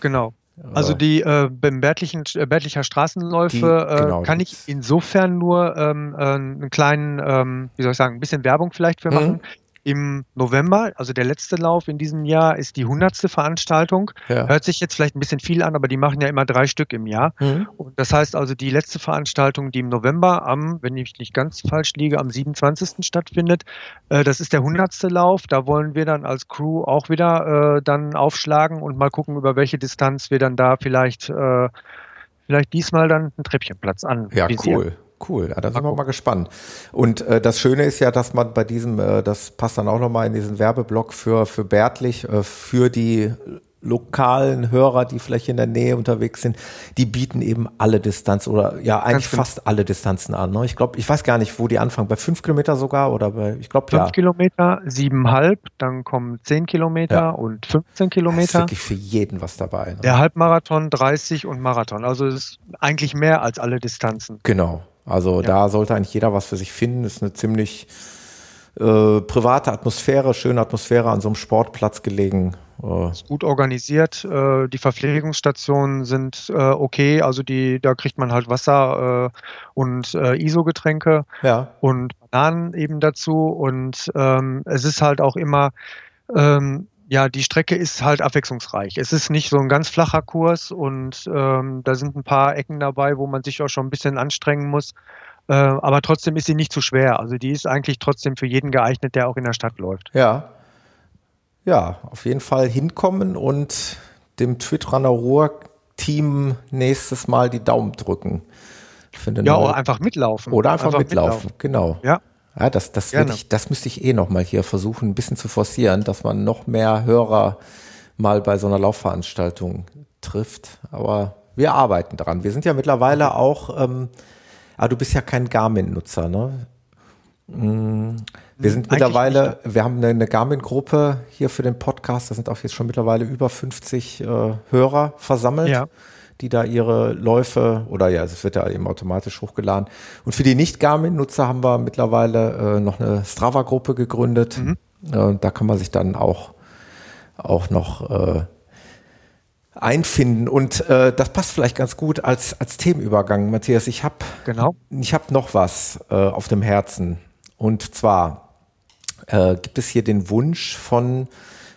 Genau. Also die äh, beim Bärtlichen, äh, Bärtlicher Straßenläufe die, genau, äh, kann ich insofern nur ähm, äh, einen kleinen, ähm, wie soll ich sagen, ein bisschen Werbung vielleicht für mhm. machen. Mhm im November, also der letzte Lauf in diesem Jahr, ist die hundertste Veranstaltung. Ja. Hört sich jetzt vielleicht ein bisschen viel an, aber die machen ja immer drei Stück im Jahr. Mhm. Und das heißt also, die letzte Veranstaltung, die im November am, wenn ich nicht ganz falsch liege, am 27. stattfindet, äh, das ist der hundertste Lauf. Da wollen wir dann als Crew auch wieder äh, dann aufschlagen und mal gucken, über welche Distanz wir dann da vielleicht, äh, vielleicht diesmal dann einen Treppchenplatz an. Ja, cool. Cool, ja, da sind wir mal gespannt. Und äh, das Schöne ist ja, dass man bei diesem, äh, das passt dann auch nochmal in diesen Werbeblock für, für Bärtlich, äh, für die lokalen Hörer, die vielleicht in der Nähe unterwegs sind, die bieten eben alle Distanz oder ja eigentlich Ganz fast alle Distanzen an. Ne? Ich glaube, ich weiß gar nicht, wo die anfangen. Bei fünf Kilometer sogar oder bei, ich glaube ja. Fünf Kilometer, siebenhalb, dann kommen zehn Kilometer ja. und 15 Kilometer. Das ist wirklich für jeden was dabei. Ne? Der Halbmarathon, 30 und Marathon. Also es ist eigentlich mehr als alle Distanzen. Genau. Also ja. da sollte eigentlich jeder was für sich finden. Das ist eine ziemlich äh, private Atmosphäre, schöne Atmosphäre an so einem Sportplatz gelegen. Äh. Ist gut organisiert. Äh, die Verpflegungsstationen sind äh, okay. Also die, da kriegt man halt Wasser äh, und äh, ISO-Getränke ja. und Bananen eben dazu. Und ähm, es ist halt auch immer ähm, ja, die Strecke ist halt abwechslungsreich. Es ist nicht so ein ganz flacher Kurs und ähm, da sind ein paar Ecken dabei, wo man sich auch schon ein bisschen anstrengen muss. Äh, aber trotzdem ist sie nicht zu schwer. Also die ist eigentlich trotzdem für jeden geeignet, der auch in der Stadt läuft. Ja. Ja, auf jeden Fall hinkommen und dem Twitterunner Ruhr Team nächstes Mal die Daumen drücken. ja, oder einfach mitlaufen. Oder einfach, einfach mitlaufen. mitlaufen, genau. Ja. Ja, das, das, ich, das müsste ich eh nochmal hier versuchen, ein bisschen zu forcieren, dass man noch mehr Hörer mal bei so einer Laufveranstaltung trifft. Aber wir arbeiten daran. Wir sind ja mittlerweile auch, ähm, ah, du bist ja kein Garmin-Nutzer, ne? Mm, wir sind Eigentlich mittlerweile, wir haben eine, eine Garmin-Gruppe hier für den Podcast. Da sind auch jetzt schon mittlerweile über 50 äh, Hörer versammelt. Ja die da ihre Läufe oder ja, es wird ja eben automatisch hochgeladen. Und für die Nicht-Garmin-Nutzer haben wir mittlerweile äh, noch eine Strava-Gruppe gegründet. Mhm. Äh, da kann man sich dann auch, auch noch äh, einfinden. Und äh, das passt vielleicht ganz gut als, als Themenübergang, Matthias. Ich habe genau. ich hab noch was äh, auf dem Herzen. Und zwar äh, gibt es hier den Wunsch von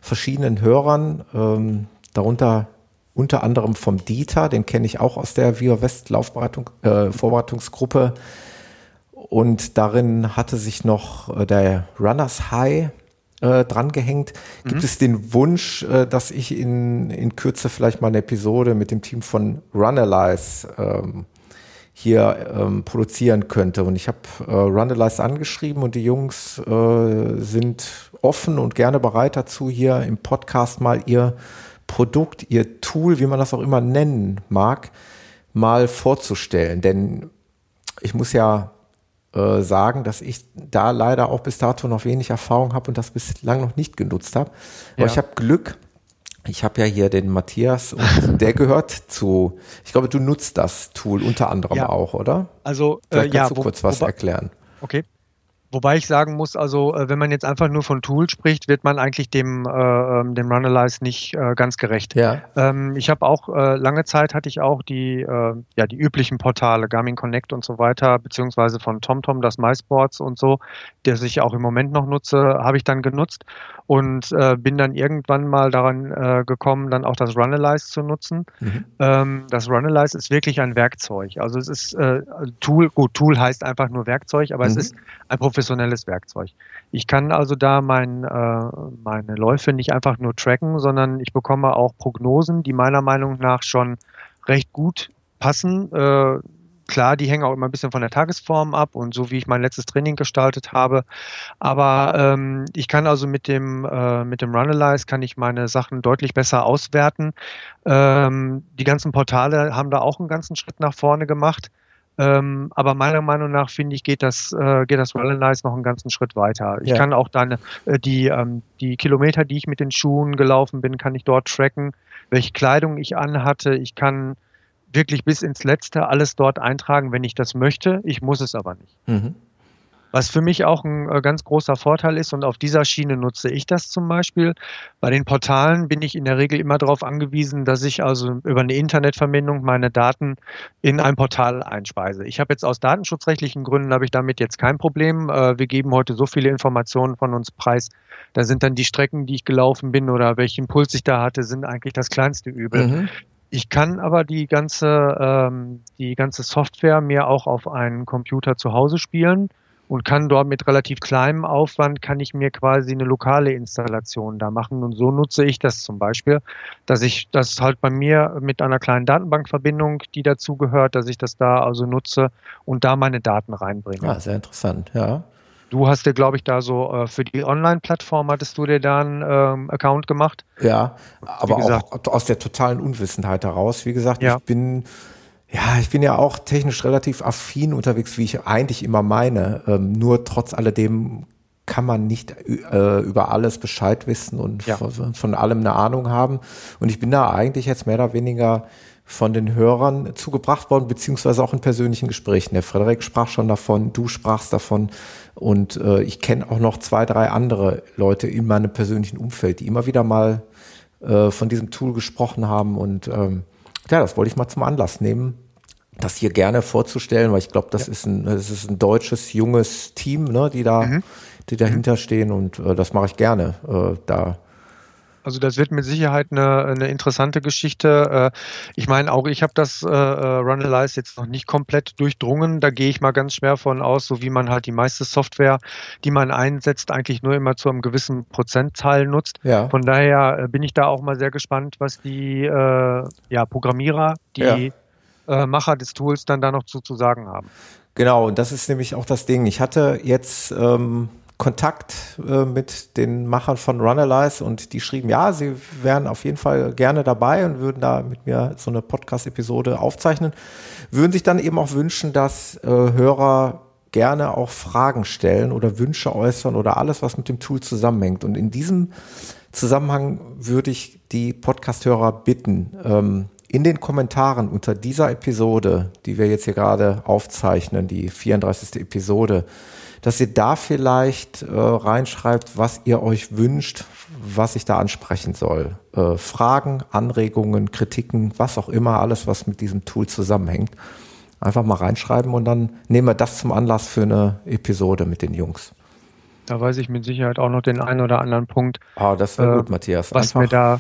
verschiedenen Hörern, ähm, darunter unter anderem vom Dieter, den kenne ich auch aus der Via West Laufberatung, äh, Vorbereitungsgruppe. Und darin hatte sich noch äh, der Runners High äh, dran gehängt. Gibt mhm. es den Wunsch, äh, dass ich in, in Kürze vielleicht mal eine Episode mit dem Team von Runalyze ähm, hier ähm, produzieren könnte? Und ich habe äh, Runalyze angeschrieben und die Jungs äh, sind offen und gerne bereit dazu, hier im Podcast mal ihr Produkt, ihr Tool, wie man das auch immer nennen mag, mal vorzustellen. Denn ich muss ja äh, sagen, dass ich da leider auch bis dato noch wenig Erfahrung habe und das bislang noch nicht genutzt habe. Aber ja. ich habe Glück. Ich habe ja hier den Matthias und der gehört zu, ich glaube, du nutzt das Tool unter anderem ja. auch, oder? Also, äh, Vielleicht äh, kannst ja, du kurz was erklären. Okay. Wobei ich sagen muss, also äh, wenn man jetzt einfach nur von Tool spricht, wird man eigentlich dem, äh, ähm, dem Runalyze nicht äh, ganz gerecht. Ja. Ähm, ich habe auch äh, lange Zeit hatte ich auch die, äh, ja, die üblichen Portale, Garmin Connect und so weiter, beziehungsweise von TomTom, das MySports und so, der ich auch im Moment noch nutze, habe ich dann genutzt und äh, bin dann irgendwann mal daran äh, gekommen, dann auch das Runalyze zu nutzen. Mhm. Ähm, das Runalyze ist wirklich ein Werkzeug. Also es ist äh, Tool, gut, Tool heißt einfach nur Werkzeug, aber mhm. es ist ein professionelles Werkzeug. Ich kann also da mein, äh, meine Läufe nicht einfach nur tracken, sondern ich bekomme auch Prognosen, die meiner Meinung nach schon recht gut passen. Klar, die hängen auch immer ein bisschen von der Tagesform ab und so wie ich mein letztes Training gestaltet habe. Aber ähm, ich kann also mit dem, äh, mit dem Runalyze kann ich meine Sachen deutlich besser auswerten. Ähm, die ganzen Portale haben da auch einen ganzen Schritt nach vorne gemacht. Ähm, aber meiner Meinung nach finde ich, geht das, äh, geht das Runalyze noch einen ganzen Schritt weiter. Ich ja. kann auch dann äh, die, ähm, die Kilometer, die ich mit den Schuhen gelaufen bin, kann ich dort tracken, welche Kleidung ich anhatte. Ich kann wirklich bis ins Letzte alles dort eintragen, wenn ich das möchte. Ich muss es aber nicht. Mhm. Was für mich auch ein äh, ganz großer Vorteil ist und auf dieser Schiene nutze ich das zum Beispiel. Bei den Portalen bin ich in der Regel immer darauf angewiesen, dass ich also über eine Internetverbindung meine Daten in ein Portal einspeise. Ich habe jetzt aus datenschutzrechtlichen Gründen habe ich damit jetzt kein Problem. Äh, wir geben heute so viele Informationen von uns preis. Da sind dann die Strecken, die ich gelaufen bin oder welchen Puls ich da hatte, sind eigentlich das kleinste Übel. Mhm. Ich kann aber die ganze, ähm, die ganze Software mir auch auf einen Computer zu Hause spielen und kann dort mit relativ kleinem Aufwand, kann ich mir quasi eine lokale Installation da machen. Und so nutze ich das zum Beispiel, dass ich das halt bei mir mit einer kleinen Datenbankverbindung, die dazu gehört, dass ich das da also nutze und da meine Daten reinbringe. Ah, sehr interessant, ja. Du hast dir, glaube ich, da so äh, für die Online-Plattform hattest du dir da einen ähm, Account gemacht. Ja, aber auch aus der totalen Unwissenheit heraus. Wie gesagt, ja. ich bin ja, ich bin ja auch technisch relativ affin unterwegs, wie ich eigentlich immer meine. Ähm, nur trotz alledem kann man nicht äh, über alles Bescheid wissen und ja. von, von, allem eine Ahnung haben. Und ich bin da eigentlich jetzt mehr oder weniger von den Hörern zugebracht worden, beziehungsweise auch in persönlichen Gesprächen. Der Frederik sprach schon davon, du sprachst davon und äh, ich kenne auch noch zwei, drei andere Leute in meinem persönlichen Umfeld, die immer wieder mal äh, von diesem Tool gesprochen haben und ähm, ja, das wollte ich mal zum Anlass nehmen, das hier gerne vorzustellen, weil ich glaube, das ja. ist ein, das ist ein deutsches junges Team, ne, die da, mhm. die dahinter stehen und äh, das mache ich gerne. Äh, da also das wird mit Sicherheit eine, eine interessante Geschichte. Äh, ich meine, auch ich habe das äh, äh, Runalyze jetzt noch nicht komplett durchdrungen. Da gehe ich mal ganz schwer von aus, so wie man halt die meiste Software, die man einsetzt, eigentlich nur immer zu einem gewissen Prozentteil nutzt. Ja. Von daher bin ich da auch mal sehr gespannt, was die äh, ja, Programmierer, die ja. äh, Macher des Tools dann da noch zu, zu sagen haben. Genau, und das ist nämlich auch das Ding. Ich hatte jetzt ähm, Kontakt äh, mit den Machern von Runalyze und die schrieben, ja, sie wären auf jeden Fall gerne dabei und würden da mit mir so eine Podcast-Episode aufzeichnen, würden sich dann eben auch wünschen, dass äh, Hörer gerne auch Fragen stellen oder Wünsche äußern oder alles, was mit dem Tool zusammenhängt. Und in diesem Zusammenhang würde ich die Podcast-Hörer bitten, ähm, in den Kommentaren unter dieser Episode, die wir jetzt hier gerade aufzeichnen, die 34. Episode, dass ihr da vielleicht äh, reinschreibt, was ihr euch wünscht, was ich da ansprechen soll. Äh, Fragen, Anregungen, Kritiken, was auch immer, alles, was mit diesem Tool zusammenhängt. Einfach mal reinschreiben und dann nehmen wir das zum Anlass für eine Episode mit den Jungs. Da weiß ich mit Sicherheit auch noch den einen oder anderen Punkt. Ah, das wäre äh, gut, Matthias. Was einfach, mir da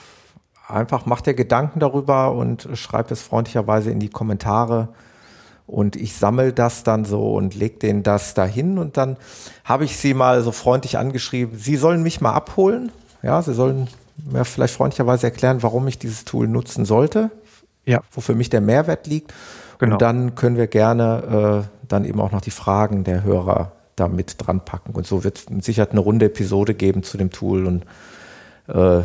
einfach macht dir Gedanken darüber und schreibt es freundlicherweise in die Kommentare. Und ich sammle das dann so und leg denen das dahin und dann habe ich sie mal so freundlich angeschrieben. Sie sollen mich mal abholen. Ja, sie sollen mir vielleicht freundlicherweise erklären, warum ich dieses Tool nutzen sollte. Ja. Wo für mich der Mehrwert liegt. Genau. Und dann können wir gerne äh, dann eben auch noch die Fragen der Hörer da mit dran packen. Und so wird es Sicherheit eine runde Episode geben zu dem Tool. Und äh,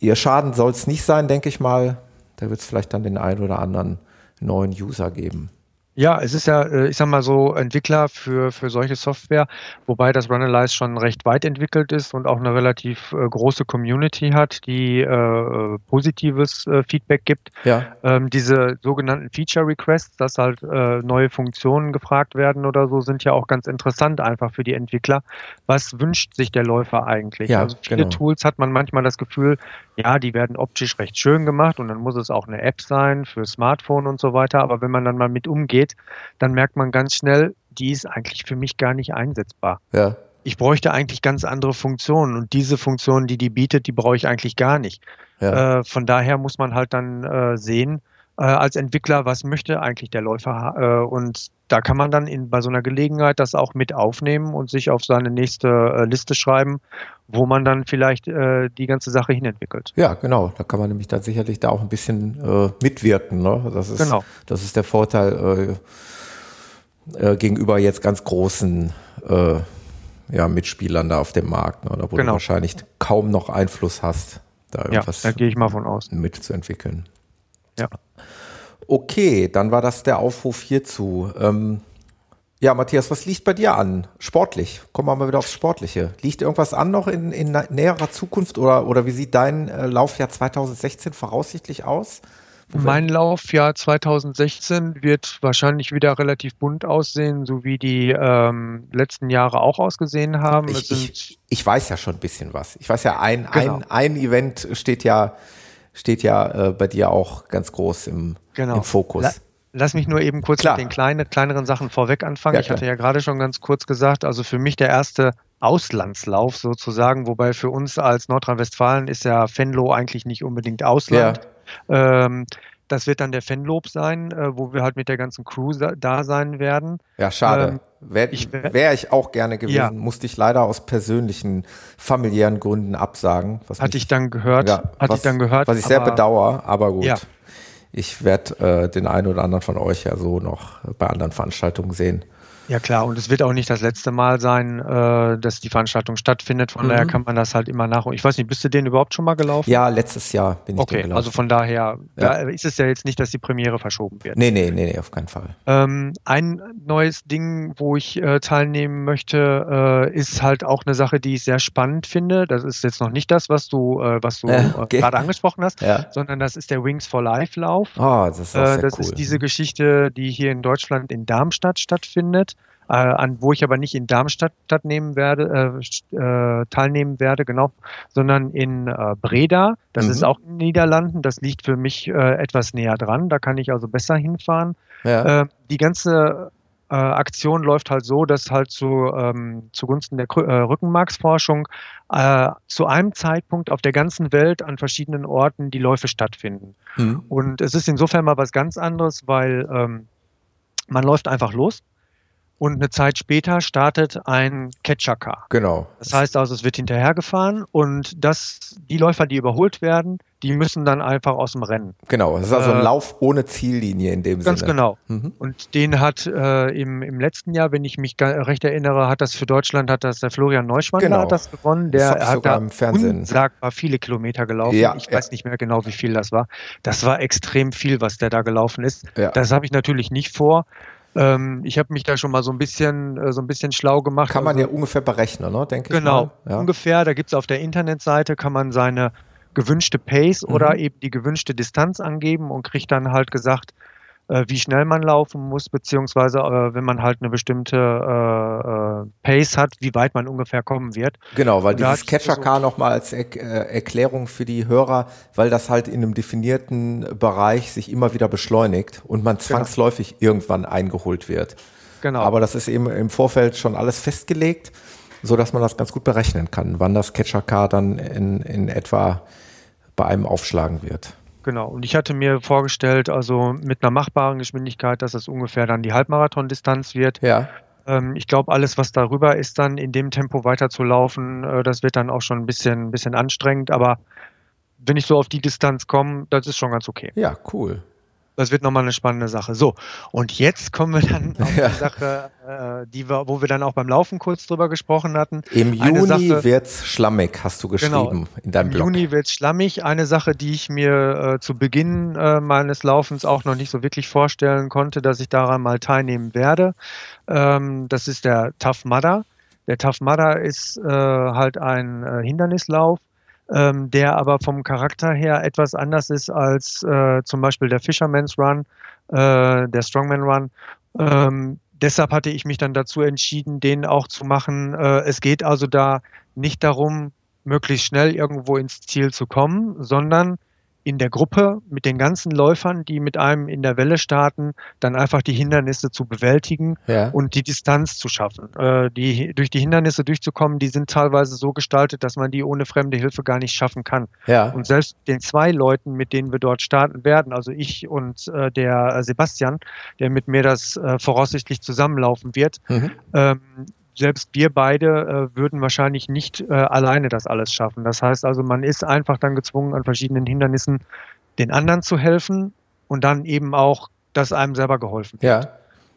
ihr Schaden soll es nicht sein, denke ich mal. Da wird es vielleicht dann den einen oder anderen neuen User geben. Ja, es ist ja, äh, ich sag mal so, Entwickler für, für solche Software, wobei das Runalyze schon recht weit entwickelt ist und auch eine relativ äh, große Community hat, die äh, positives äh, Feedback gibt. Ja. Ähm, diese sogenannten Feature Requests, dass halt äh, neue Funktionen gefragt werden oder so, sind ja auch ganz interessant einfach für die Entwickler. Was wünscht sich der Läufer eigentlich? Ja, also viele genau. Tools hat man manchmal das Gefühl, ja, die werden optisch recht schön gemacht und dann muss es auch eine App sein für Smartphone und so weiter. Aber wenn man dann mal mit umgeht, dann merkt man ganz schnell, die ist eigentlich für mich gar nicht einsetzbar. Ja. Ich bräuchte eigentlich ganz andere Funktionen und diese Funktionen, die die bietet, die brauche ich eigentlich gar nicht. Ja. Äh, von daher muss man halt dann äh, sehen, äh, als Entwickler, was möchte eigentlich der Läufer äh, und da kann man dann in, bei so einer Gelegenheit das auch mit aufnehmen und sich auf seine nächste äh, Liste schreiben, wo man dann vielleicht äh, die ganze Sache hinentwickelt. Ja, genau. Da kann man nämlich dann sicherlich da auch ein bisschen äh, mitwirken. Ne? Das ist, genau. Das ist der Vorteil äh, gegenüber jetzt ganz großen ja, Mitspielern da auf dem Markt, ne? wo genau. du wahrscheinlich kaum noch Einfluss hast, da irgendwas ja, da gehe ich mal von aus. mitzuentwickeln. Ja. Okay, dann war das der Aufruf hierzu. Ähm, ja, Matthias, was liegt bei dir an? Sportlich. Kommen wir mal wieder aufs Sportliche. Liegt irgendwas an noch in, in näherer Zukunft oder, oder wie sieht dein äh, Laufjahr 2016 voraussichtlich aus? Mein Laufjahr 2016 wird wahrscheinlich wieder relativ bunt aussehen, so wie die ähm, letzten Jahre auch ausgesehen haben. Ich, ich, ich, weiß ja schon ein bisschen was. Ich weiß ja, ein, genau. ein, ein Event steht ja, steht ja äh, bei dir auch ganz groß im, genau. im Fokus. La Lass mich nur eben kurz Klar. mit den kleinen, kleineren Sachen vorweg anfangen. Ja, ich hatte ja gerade schon ganz kurz gesagt, also für mich der erste Auslandslauf sozusagen, wobei für uns als Nordrhein-Westfalen ist ja Venlo eigentlich nicht unbedingt Ausland. Ja. Ähm, das wird dann der Fanlob sein, äh, wo wir halt mit der ganzen Crew da sein werden. Ja, schade. Ähm, Wäre ich, wär ich auch gerne gewesen, ja. musste ich leider aus persönlichen, familiären Gründen absagen. Was hatte mich, ich dann gehört. Ja, hatte was, ich dann gehört. Was ich sehr bedauere, aber gut. Ja. Ich werde äh, den einen oder anderen von euch ja so noch bei anderen Veranstaltungen sehen. Ja klar, und es wird auch nicht das letzte Mal sein, äh, dass die Veranstaltung stattfindet. Von mhm. daher kann man das halt immer nach. Ich weiß nicht, bist du den überhaupt schon mal gelaufen? Ja, letztes Jahr bin ich okay, gelaufen. Also von daher ja. da ist es ja jetzt nicht, dass die Premiere verschoben wird. Nee, nee, nee, nee auf keinen Fall. Ähm, ein neues Ding, wo ich äh, teilnehmen möchte, äh, ist halt auch eine Sache, die ich sehr spannend finde. Das ist jetzt noch nicht das, was du, äh, was du äh, okay. gerade angesprochen hast, ja. sondern das ist der Wings for Life Lauf. Oh, das ist, auch äh, das cool. ist diese Geschichte, die hier in Deutschland in Darmstadt stattfindet äh, an wo ich aber nicht in Darmstadt nehmen werde, äh, äh, teilnehmen werde, genau, sondern in äh, Breda. Das mhm. ist auch in den Niederlanden. Das liegt für mich äh, etwas näher dran. Da kann ich also besser hinfahren. Ja. Äh, die ganze äh, Aktion läuft halt so, dass halt zu, ähm, zugunsten der äh, Rückenmarksforschung äh, zu einem Zeitpunkt auf der ganzen Welt an verschiedenen Orten die Läufe stattfinden. Mhm. Und es ist insofern mal was ganz anderes, weil ähm, man läuft einfach los und eine Zeit später startet ein Catcher-Car. Genau. Das heißt also, es wird hinterhergefahren und das, die Läufer, die überholt werden, die müssen dann einfach aus dem Rennen. Genau, das ist also ein äh, Lauf ohne Ziellinie in dem ganz Sinne. Ganz genau. Mhm. Und den hat äh, im, im letzten Jahr, wenn ich mich recht erinnere, hat das für Deutschland, hat das der Florian Neuschwander genau. hat das gewonnen. Der das hat da im Fernsehen. unsagbar viele Kilometer gelaufen. Ja, ich ja. weiß nicht mehr genau, wie viel das war. Das war extrem viel, was der da gelaufen ist. Ja. Das habe ich natürlich nicht vor. Ähm, ich habe mich da schon mal so ein bisschen, äh, so ein bisschen schlau gemacht. Kann man also, ja ungefähr berechnen, ne? denke ich. Genau, ja. ungefähr. Da gibt es auf der Internetseite, kann man seine gewünschte Pace mhm. oder eben die gewünschte Distanz angeben und kriegt dann halt gesagt, wie schnell man laufen muss, beziehungsweise äh, wenn man halt eine bestimmte äh, äh Pace hat, wie weit man ungefähr kommen wird. Genau, weil dieses Catcher-Car so nochmal als äh, Erklärung für die Hörer, weil das halt in einem definierten Bereich sich immer wieder beschleunigt und man genau. zwangsläufig genau. irgendwann eingeholt wird. Genau. Aber das ist eben im Vorfeld schon alles festgelegt, so dass man das ganz gut berechnen kann, wann das Catcher-Car dann in, in etwa bei einem aufschlagen wird. Genau. Und ich hatte mir vorgestellt, also mit einer machbaren Geschwindigkeit, dass es ungefähr dann die Halbmarathon-Distanz wird. Ja. Ähm, ich glaube, alles, was darüber ist, dann in dem Tempo weiter zu laufen, äh, das wird dann auch schon ein bisschen, ein bisschen anstrengend. Aber wenn ich so auf die Distanz komme, das ist schon ganz okay. Ja, cool. Das wird nochmal eine spannende Sache. So, und jetzt kommen wir dann auf ja. die Sache, äh, die wir, wo wir dann auch beim Laufen kurz drüber gesprochen hatten. Im Juni Sache, wird's schlammig, hast du geschrieben genau, in deinem im Blog. Im Juni wird's schlammig. Eine Sache, die ich mir äh, zu Beginn äh, meines Laufens auch noch nicht so wirklich vorstellen konnte, dass ich daran mal teilnehmen werde. Ähm, das ist der Tough Mudder. Der Tough Mudder ist äh, halt ein äh, Hindernislauf ähm, der aber vom Charakter her etwas anders ist als äh, zum Beispiel der Fisherman's Run, äh, der Strongman Run. Ähm, deshalb hatte ich mich dann dazu entschieden, den auch zu machen. Äh, es geht also da nicht darum, möglichst schnell irgendwo ins Ziel zu kommen, sondern in der Gruppe mit den ganzen Läufern, die mit einem in der Welle starten, dann einfach die Hindernisse zu bewältigen ja. und die Distanz zu schaffen. Äh, die, durch die Hindernisse durchzukommen, die sind teilweise so gestaltet, dass man die ohne fremde Hilfe gar nicht schaffen kann. Ja. Und selbst den zwei Leuten, mit denen wir dort starten werden, also ich und äh, der Sebastian, der mit mir das äh, voraussichtlich zusammenlaufen wird, mhm. ähm, selbst wir beide äh, würden wahrscheinlich nicht äh, alleine das alles schaffen. Das heißt also, man ist einfach dann gezwungen, an verschiedenen Hindernissen den anderen zu helfen und dann eben auch, dass einem selber geholfen wird. Ja.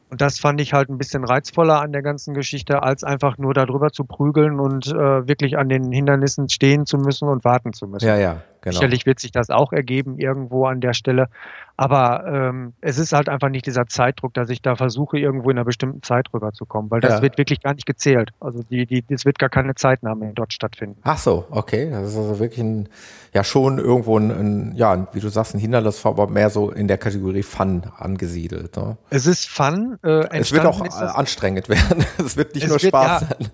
Und das fand ich halt ein bisschen reizvoller an der ganzen Geschichte, als einfach nur darüber zu prügeln und äh, wirklich an den Hindernissen stehen zu müssen und warten zu müssen. Ja, ja, genau. Sicherlich wird sich das auch ergeben irgendwo an der Stelle. Aber ähm, es ist halt einfach nicht dieser Zeitdruck, dass ich da versuche, irgendwo in einer bestimmten Zeit rüberzukommen, weil das ja. wird wirklich gar nicht gezählt. Also die, die, es wird gar keine Zeitnahme dort stattfinden. Ach so, okay. Das ist also wirklich ein, ja schon irgendwo ein, ein ja, wie du sagst, ein Hindernis, aber mehr so in der Kategorie Fun angesiedelt. Ne? Es ist Fun. Äh, es wird auch anstrengend werden. es wird nicht es nur wird, Spaß ja, sein.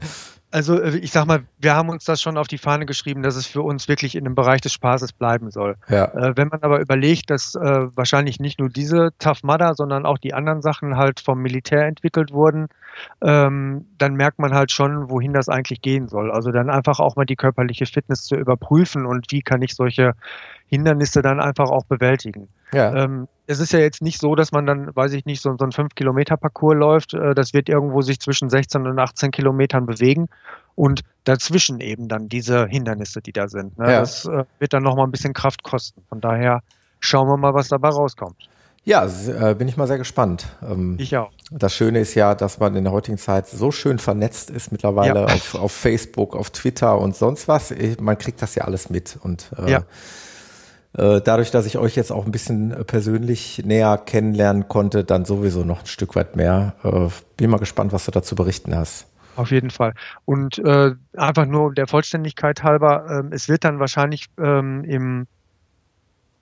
Also äh, ich sag mal, wir haben uns das schon auf die Fahne geschrieben, dass es für uns wirklich in dem Bereich des Spaßes bleiben soll. Ja. Äh, wenn man aber überlegt, dass äh, wahrscheinlich nicht nur diese Tough Mudder, sondern auch die anderen Sachen halt vom Militär entwickelt wurden, ähm, dann merkt man halt schon, wohin das eigentlich gehen soll. Also dann einfach auch mal die körperliche Fitness zu überprüfen und wie kann ich solche Hindernisse dann einfach auch bewältigen. Ja. Ähm, es ist ja jetzt nicht so, dass man dann, weiß ich nicht, so, so einen 5-Kilometer-Parcours läuft. Äh, das wird irgendwo sich zwischen 16 und 18 Kilometern bewegen und dazwischen eben dann diese Hindernisse, die da sind. Ne? Ja. Das äh, wird dann nochmal ein bisschen Kraft kosten. Von daher schauen wir mal, was dabei rauskommt. Ja, äh, bin ich mal sehr gespannt. Ähm, ich auch. Das Schöne ist ja, dass man in der heutigen Zeit so schön vernetzt ist mittlerweile ja. auf, auf Facebook, auf Twitter und sonst was. Man kriegt das ja alles mit und äh, ja. Äh, dadurch, dass ich euch jetzt auch ein bisschen äh, persönlich näher kennenlernen konnte, dann sowieso noch ein Stück weit mehr. Äh, bin mal gespannt, was du dazu berichten hast. Auf jeden Fall. Und äh, einfach nur der Vollständigkeit halber, ähm, es wird dann wahrscheinlich ähm, im,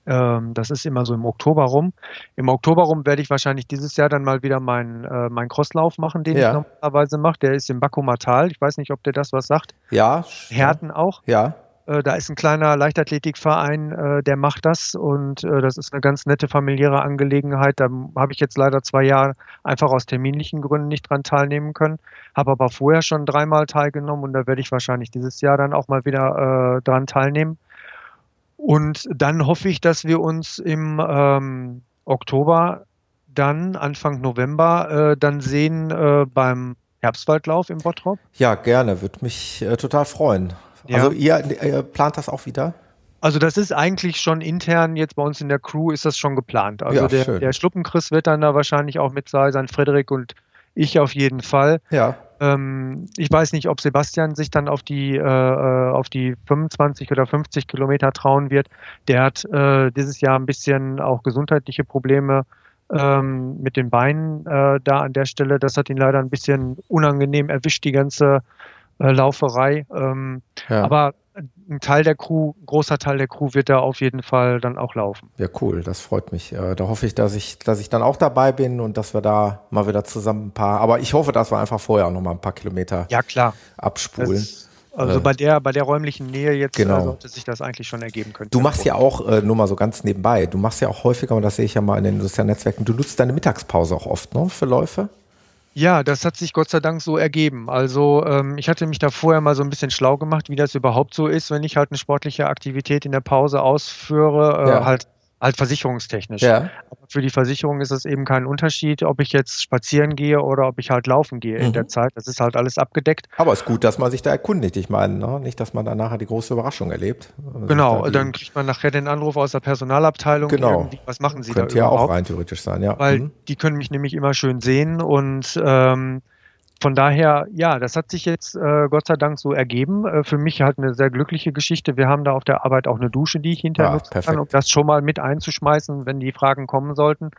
ähm, das ist immer so im Oktober rum. Im Oktober rum werde ich wahrscheinlich dieses Jahr dann mal wieder meinen äh, mein Crosslauf machen, den ja. ich normalerweise mache. Der ist im Bakumatal. Ich weiß nicht, ob der das was sagt. Ja. Härten auch. Ja. Äh, da ist ein kleiner Leichtathletikverein, äh, der macht das und äh, das ist eine ganz nette familiäre Angelegenheit. Da habe ich jetzt leider zwei Jahre einfach aus terminlichen Gründen nicht dran teilnehmen können, habe aber vorher schon dreimal teilgenommen und da werde ich wahrscheinlich dieses Jahr dann auch mal wieder äh, dran teilnehmen. Und dann hoffe ich, dass wir uns im ähm, Oktober dann Anfang November äh, dann sehen äh, beim Herbstwaldlauf im Bottrop? Ja, gerne. Würde mich total freuen. Ja. Also ihr, ihr plant das auch wieder? Also das ist eigentlich schon intern jetzt bei uns in der Crew ist das schon geplant. Also ja, der, der Schluppenchris wird dann da wahrscheinlich auch mit sein, Frederik und ich auf jeden Fall. Ja. Ähm, ich weiß nicht, ob Sebastian sich dann auf die äh, äh auf die 25 oder 50 Kilometer trauen wird. Der hat äh, dieses Jahr ein bisschen auch gesundheitliche Probleme ähm, mit den Beinen äh, da an der Stelle. Das hat ihn leider ein bisschen unangenehm erwischt, die ganze äh, Lauferei. Ähm, ja. Aber ein Teil der Crew, ein großer Teil der Crew wird da auf jeden Fall dann auch laufen. Ja, cool, das freut mich. Äh, da hoffe ich, dass ich, dass ich dann auch dabei bin und dass wir da mal wieder zusammen ein paar, aber ich hoffe, dass wir einfach vorher auch noch mal ein paar Kilometer ja, klar. abspulen. Das, also äh, bei der, bei der räumlichen Nähe jetzt äh, genau. sollte sich das eigentlich schon ergeben können. Du machst ja auch, äh, nur mal so ganz nebenbei, du machst ja auch häufiger, und das sehe ich ja mal in den sozialen Netzwerken, du nutzt deine Mittagspause auch oft, ne, für Läufe? Ja, das hat sich Gott sei Dank so ergeben. Also ähm, ich hatte mich da vorher mal so ein bisschen schlau gemacht, wie das überhaupt so ist, wenn ich halt eine sportliche Aktivität in der Pause ausführe, äh, ja. halt halt versicherungstechnisch. Ja. Aber für die Versicherung ist es eben kein Unterschied, ob ich jetzt spazieren gehe oder ob ich halt laufen gehe mhm. in der mhm. Zeit. Das ist halt alles abgedeckt. Aber es ist gut, dass man sich da erkundigt. Ich meine, ne? nicht, dass man dann nachher die große Überraschung erlebt. Genau, dann, dann, kriegt man nachher den Anruf aus der Personalabteilung. Genau. Was machen Sie Könnte da ja auch rein theoretisch sein, ja. Weil mhm. die können mich nämlich immer schön sehen und ähm, von daher, ja, das hat sich jetzt äh, Gott sei Dank so ergeben. Äh, für mich halt eine sehr glückliche Geschichte. Wir haben da auf der Arbeit auch eine Dusche, die ich hinterher ja, nutzen perfekt. kann, um das schon mal mit einzuschmeißen, wenn die Fragen kommen sollten.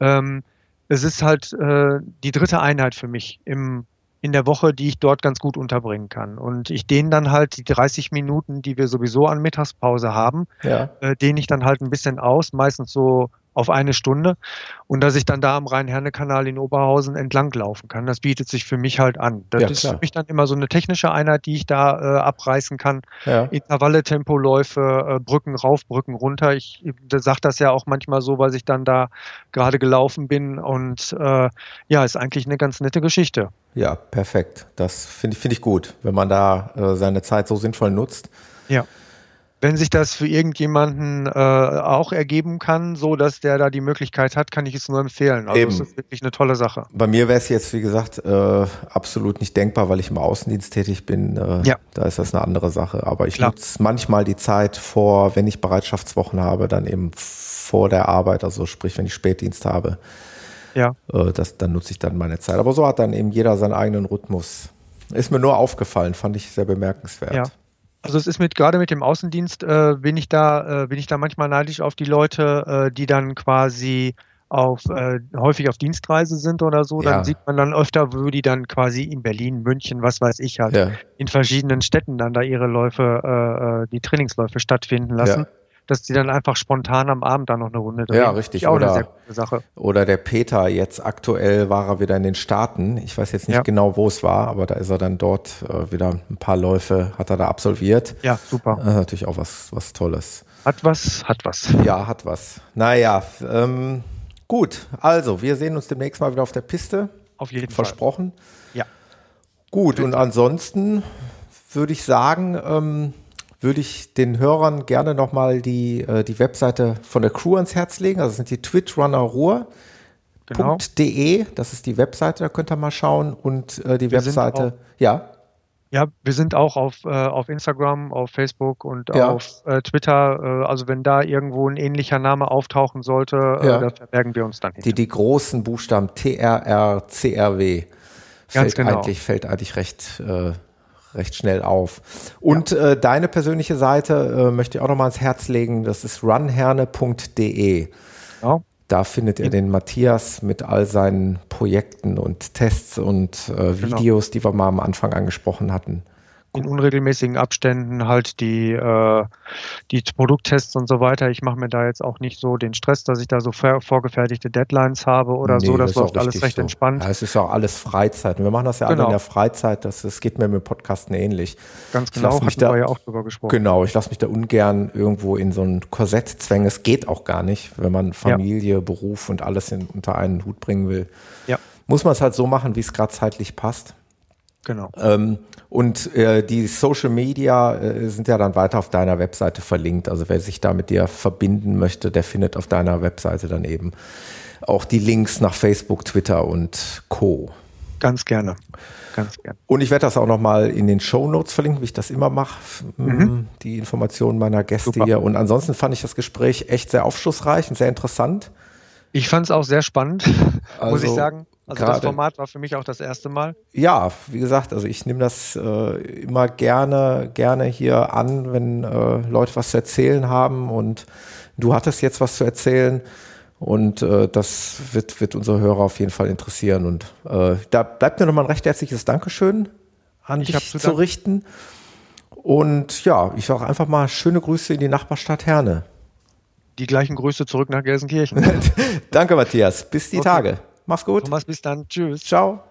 Ähm, es ist halt äh, die dritte Einheit für mich im, in der Woche, die ich dort ganz gut unterbringen kann. Und ich dehne dann halt die 30 Minuten, die wir sowieso an Mittagspause haben, ja. äh, dehne ich dann halt ein bisschen aus, meistens so auf eine Stunde und dass ich dann da am Rhein-Herne-Kanal in Oberhausen entlang laufen kann. Das bietet sich für mich halt an. Das ja, ist für mich dann immer so eine technische Einheit, die ich da äh, abreißen kann. Ja. Intervalle, Tempoläufe, äh, Brücken rauf, Brücken runter. Ich sage das ja auch manchmal so, weil ich dann da gerade gelaufen bin und äh, ja, ist eigentlich eine ganz nette Geschichte. Ja, perfekt. Das finde ich, finde ich gut, wenn man da äh, seine Zeit so sinnvoll nutzt. Ja wenn sich das für irgendjemanden äh, auch ergeben kann, so dass der da die Möglichkeit hat, kann ich es nur empfehlen. Also Eben. es ist wirklich eine tolle Sache. Bei mir wäre es jetzt, wie gesagt, äh, absolut nicht denkbar, weil ich im Außendienst tätig bin. Äh, ja. Da ist das eine andere Sache. Aber ich nutze manchmal die Zeit vor, wenn ich Bereitschaftswochen habe, dann eben vor der Arbeit, also sprich, wenn ich Spätdienst habe. Ja. Äh, das, dann nutze ich dann meine Zeit. Aber so hat dann eben jeder seinen eigenen Rhythmus. Ist mir nur aufgefallen, fand ich sehr bemerkenswert. Ja. Also es ist mit gerade mit dem Außendienst äh, bin ich da äh, bin ich da manchmal neidisch auf die Leute, äh, die dann quasi auf äh, häufig auf Dienstreise sind oder so, ja. dann sieht man dann öfter, wo die dann quasi in Berlin, München, was weiß ich halt, ja. in verschiedenen Städten dann da ihre Läufe, äh, äh die Trainingsläufe stattfinden lassen. Ja dass die dann einfach spontan am Abend dann noch eine Runde drehen. Ja, richtig. Auch oder, eine sehr gute Sache. Oder der Peter, jetzt aktuell war er wieder in den Staaten. Ich weiß jetzt nicht ja. genau, wo es war, aber da ist er dann dort äh, wieder ein paar Läufe, hat er da absolviert. Ja, super. Das ist natürlich auch was, was Tolles. Hat was, hat was. Ja, hat was. Naja, ähm, gut. Also, wir sehen uns demnächst mal wieder auf der Piste. Auf jeden Versprochen. Fall. Ja. Gut, und ansonsten würde ich sagen, ähm, würde ich den Hörern gerne nochmal die, äh, die Webseite von der Crew ans Herz legen. Also das sind die twitchrunnerruhr.de, genau. das ist die Webseite, da könnt ihr mal schauen. Und äh, die wir Webseite, ja. Ja, wir sind auch auf, äh, auf Instagram, auf Facebook und ja. auf Twitter. Also wenn da irgendwo ein ähnlicher Name auftauchen sollte, ja. da verbergen wir uns dann hinter. Die, die großen Buchstaben TRR, CRW. Ganz fällt genau. eigentlich, fällt eigentlich recht, recht schnell auf. Und ja. äh, deine persönliche Seite äh, möchte ich auch nochmal ans Herz legen. Das ist runherne.de. Ja. Da findet ihr den Matthias mit all seinen Projekten und Tests und äh, genau. Videos, genau. die wir mal am Anfang angesprochen hatten in unregelmäßigen Abständen halt die, äh, die Produkttests und so weiter. Ich mache mir da jetzt auch nicht so den Stress, dass ich da so vorgefertigte Deadlines habe oder nee, so. Das, das läuft alles recht so. entspannt. Ja, es ist auch alles Freizeit. Und wir machen das ja genau. alle in der Freizeit. Das, das geht mir mit Podcasten ähnlich. Ganz genau, ich mich da, ja auch drüber gesprochen. Genau, ich lasse mich da ungern irgendwo in so ein Korsett zwängen. Es geht auch gar nicht, wenn man Familie, ja. Beruf und alles in, unter einen Hut bringen will. Ja. Muss man es halt so machen, wie es gerade zeitlich passt. Genau. Ähm, und äh, die Social Media äh, sind ja dann weiter auf deiner Webseite verlinkt. Also wer sich da mit dir verbinden möchte, der findet auf deiner Webseite dann eben auch die Links nach Facebook, Twitter und Co. Ganz gerne. Ganz gerne. Und ich werde das auch nochmal in den Show Notes verlinken, wie ich das immer mache, mhm. die Informationen meiner Gäste Super. hier. Und ansonsten fand ich das Gespräch echt sehr aufschlussreich und sehr interessant. Ich fand es auch sehr spannend, also, muss ich also sagen. Also Grade, das Format war für mich auch das erste Mal. Ja, wie gesagt, also ich nehme das äh, immer gerne, gerne hier an, wenn äh, Leute was zu erzählen haben und du hattest jetzt was zu erzählen und äh, das wird, wird unsere Hörer auf jeden Fall interessieren und äh, da bleibt mir nochmal ein recht herzliches Dankeschön an ich dich zu, zu richten und ja, ich sage einfach mal schöne Grüße in die Nachbarstadt Herne. Die gleichen Grüße zurück nach Gelsenkirchen. Danke, Matthias. Bis die okay. Tage. Mach's gut. Thomas, bis dann. Tschüss. Ciao.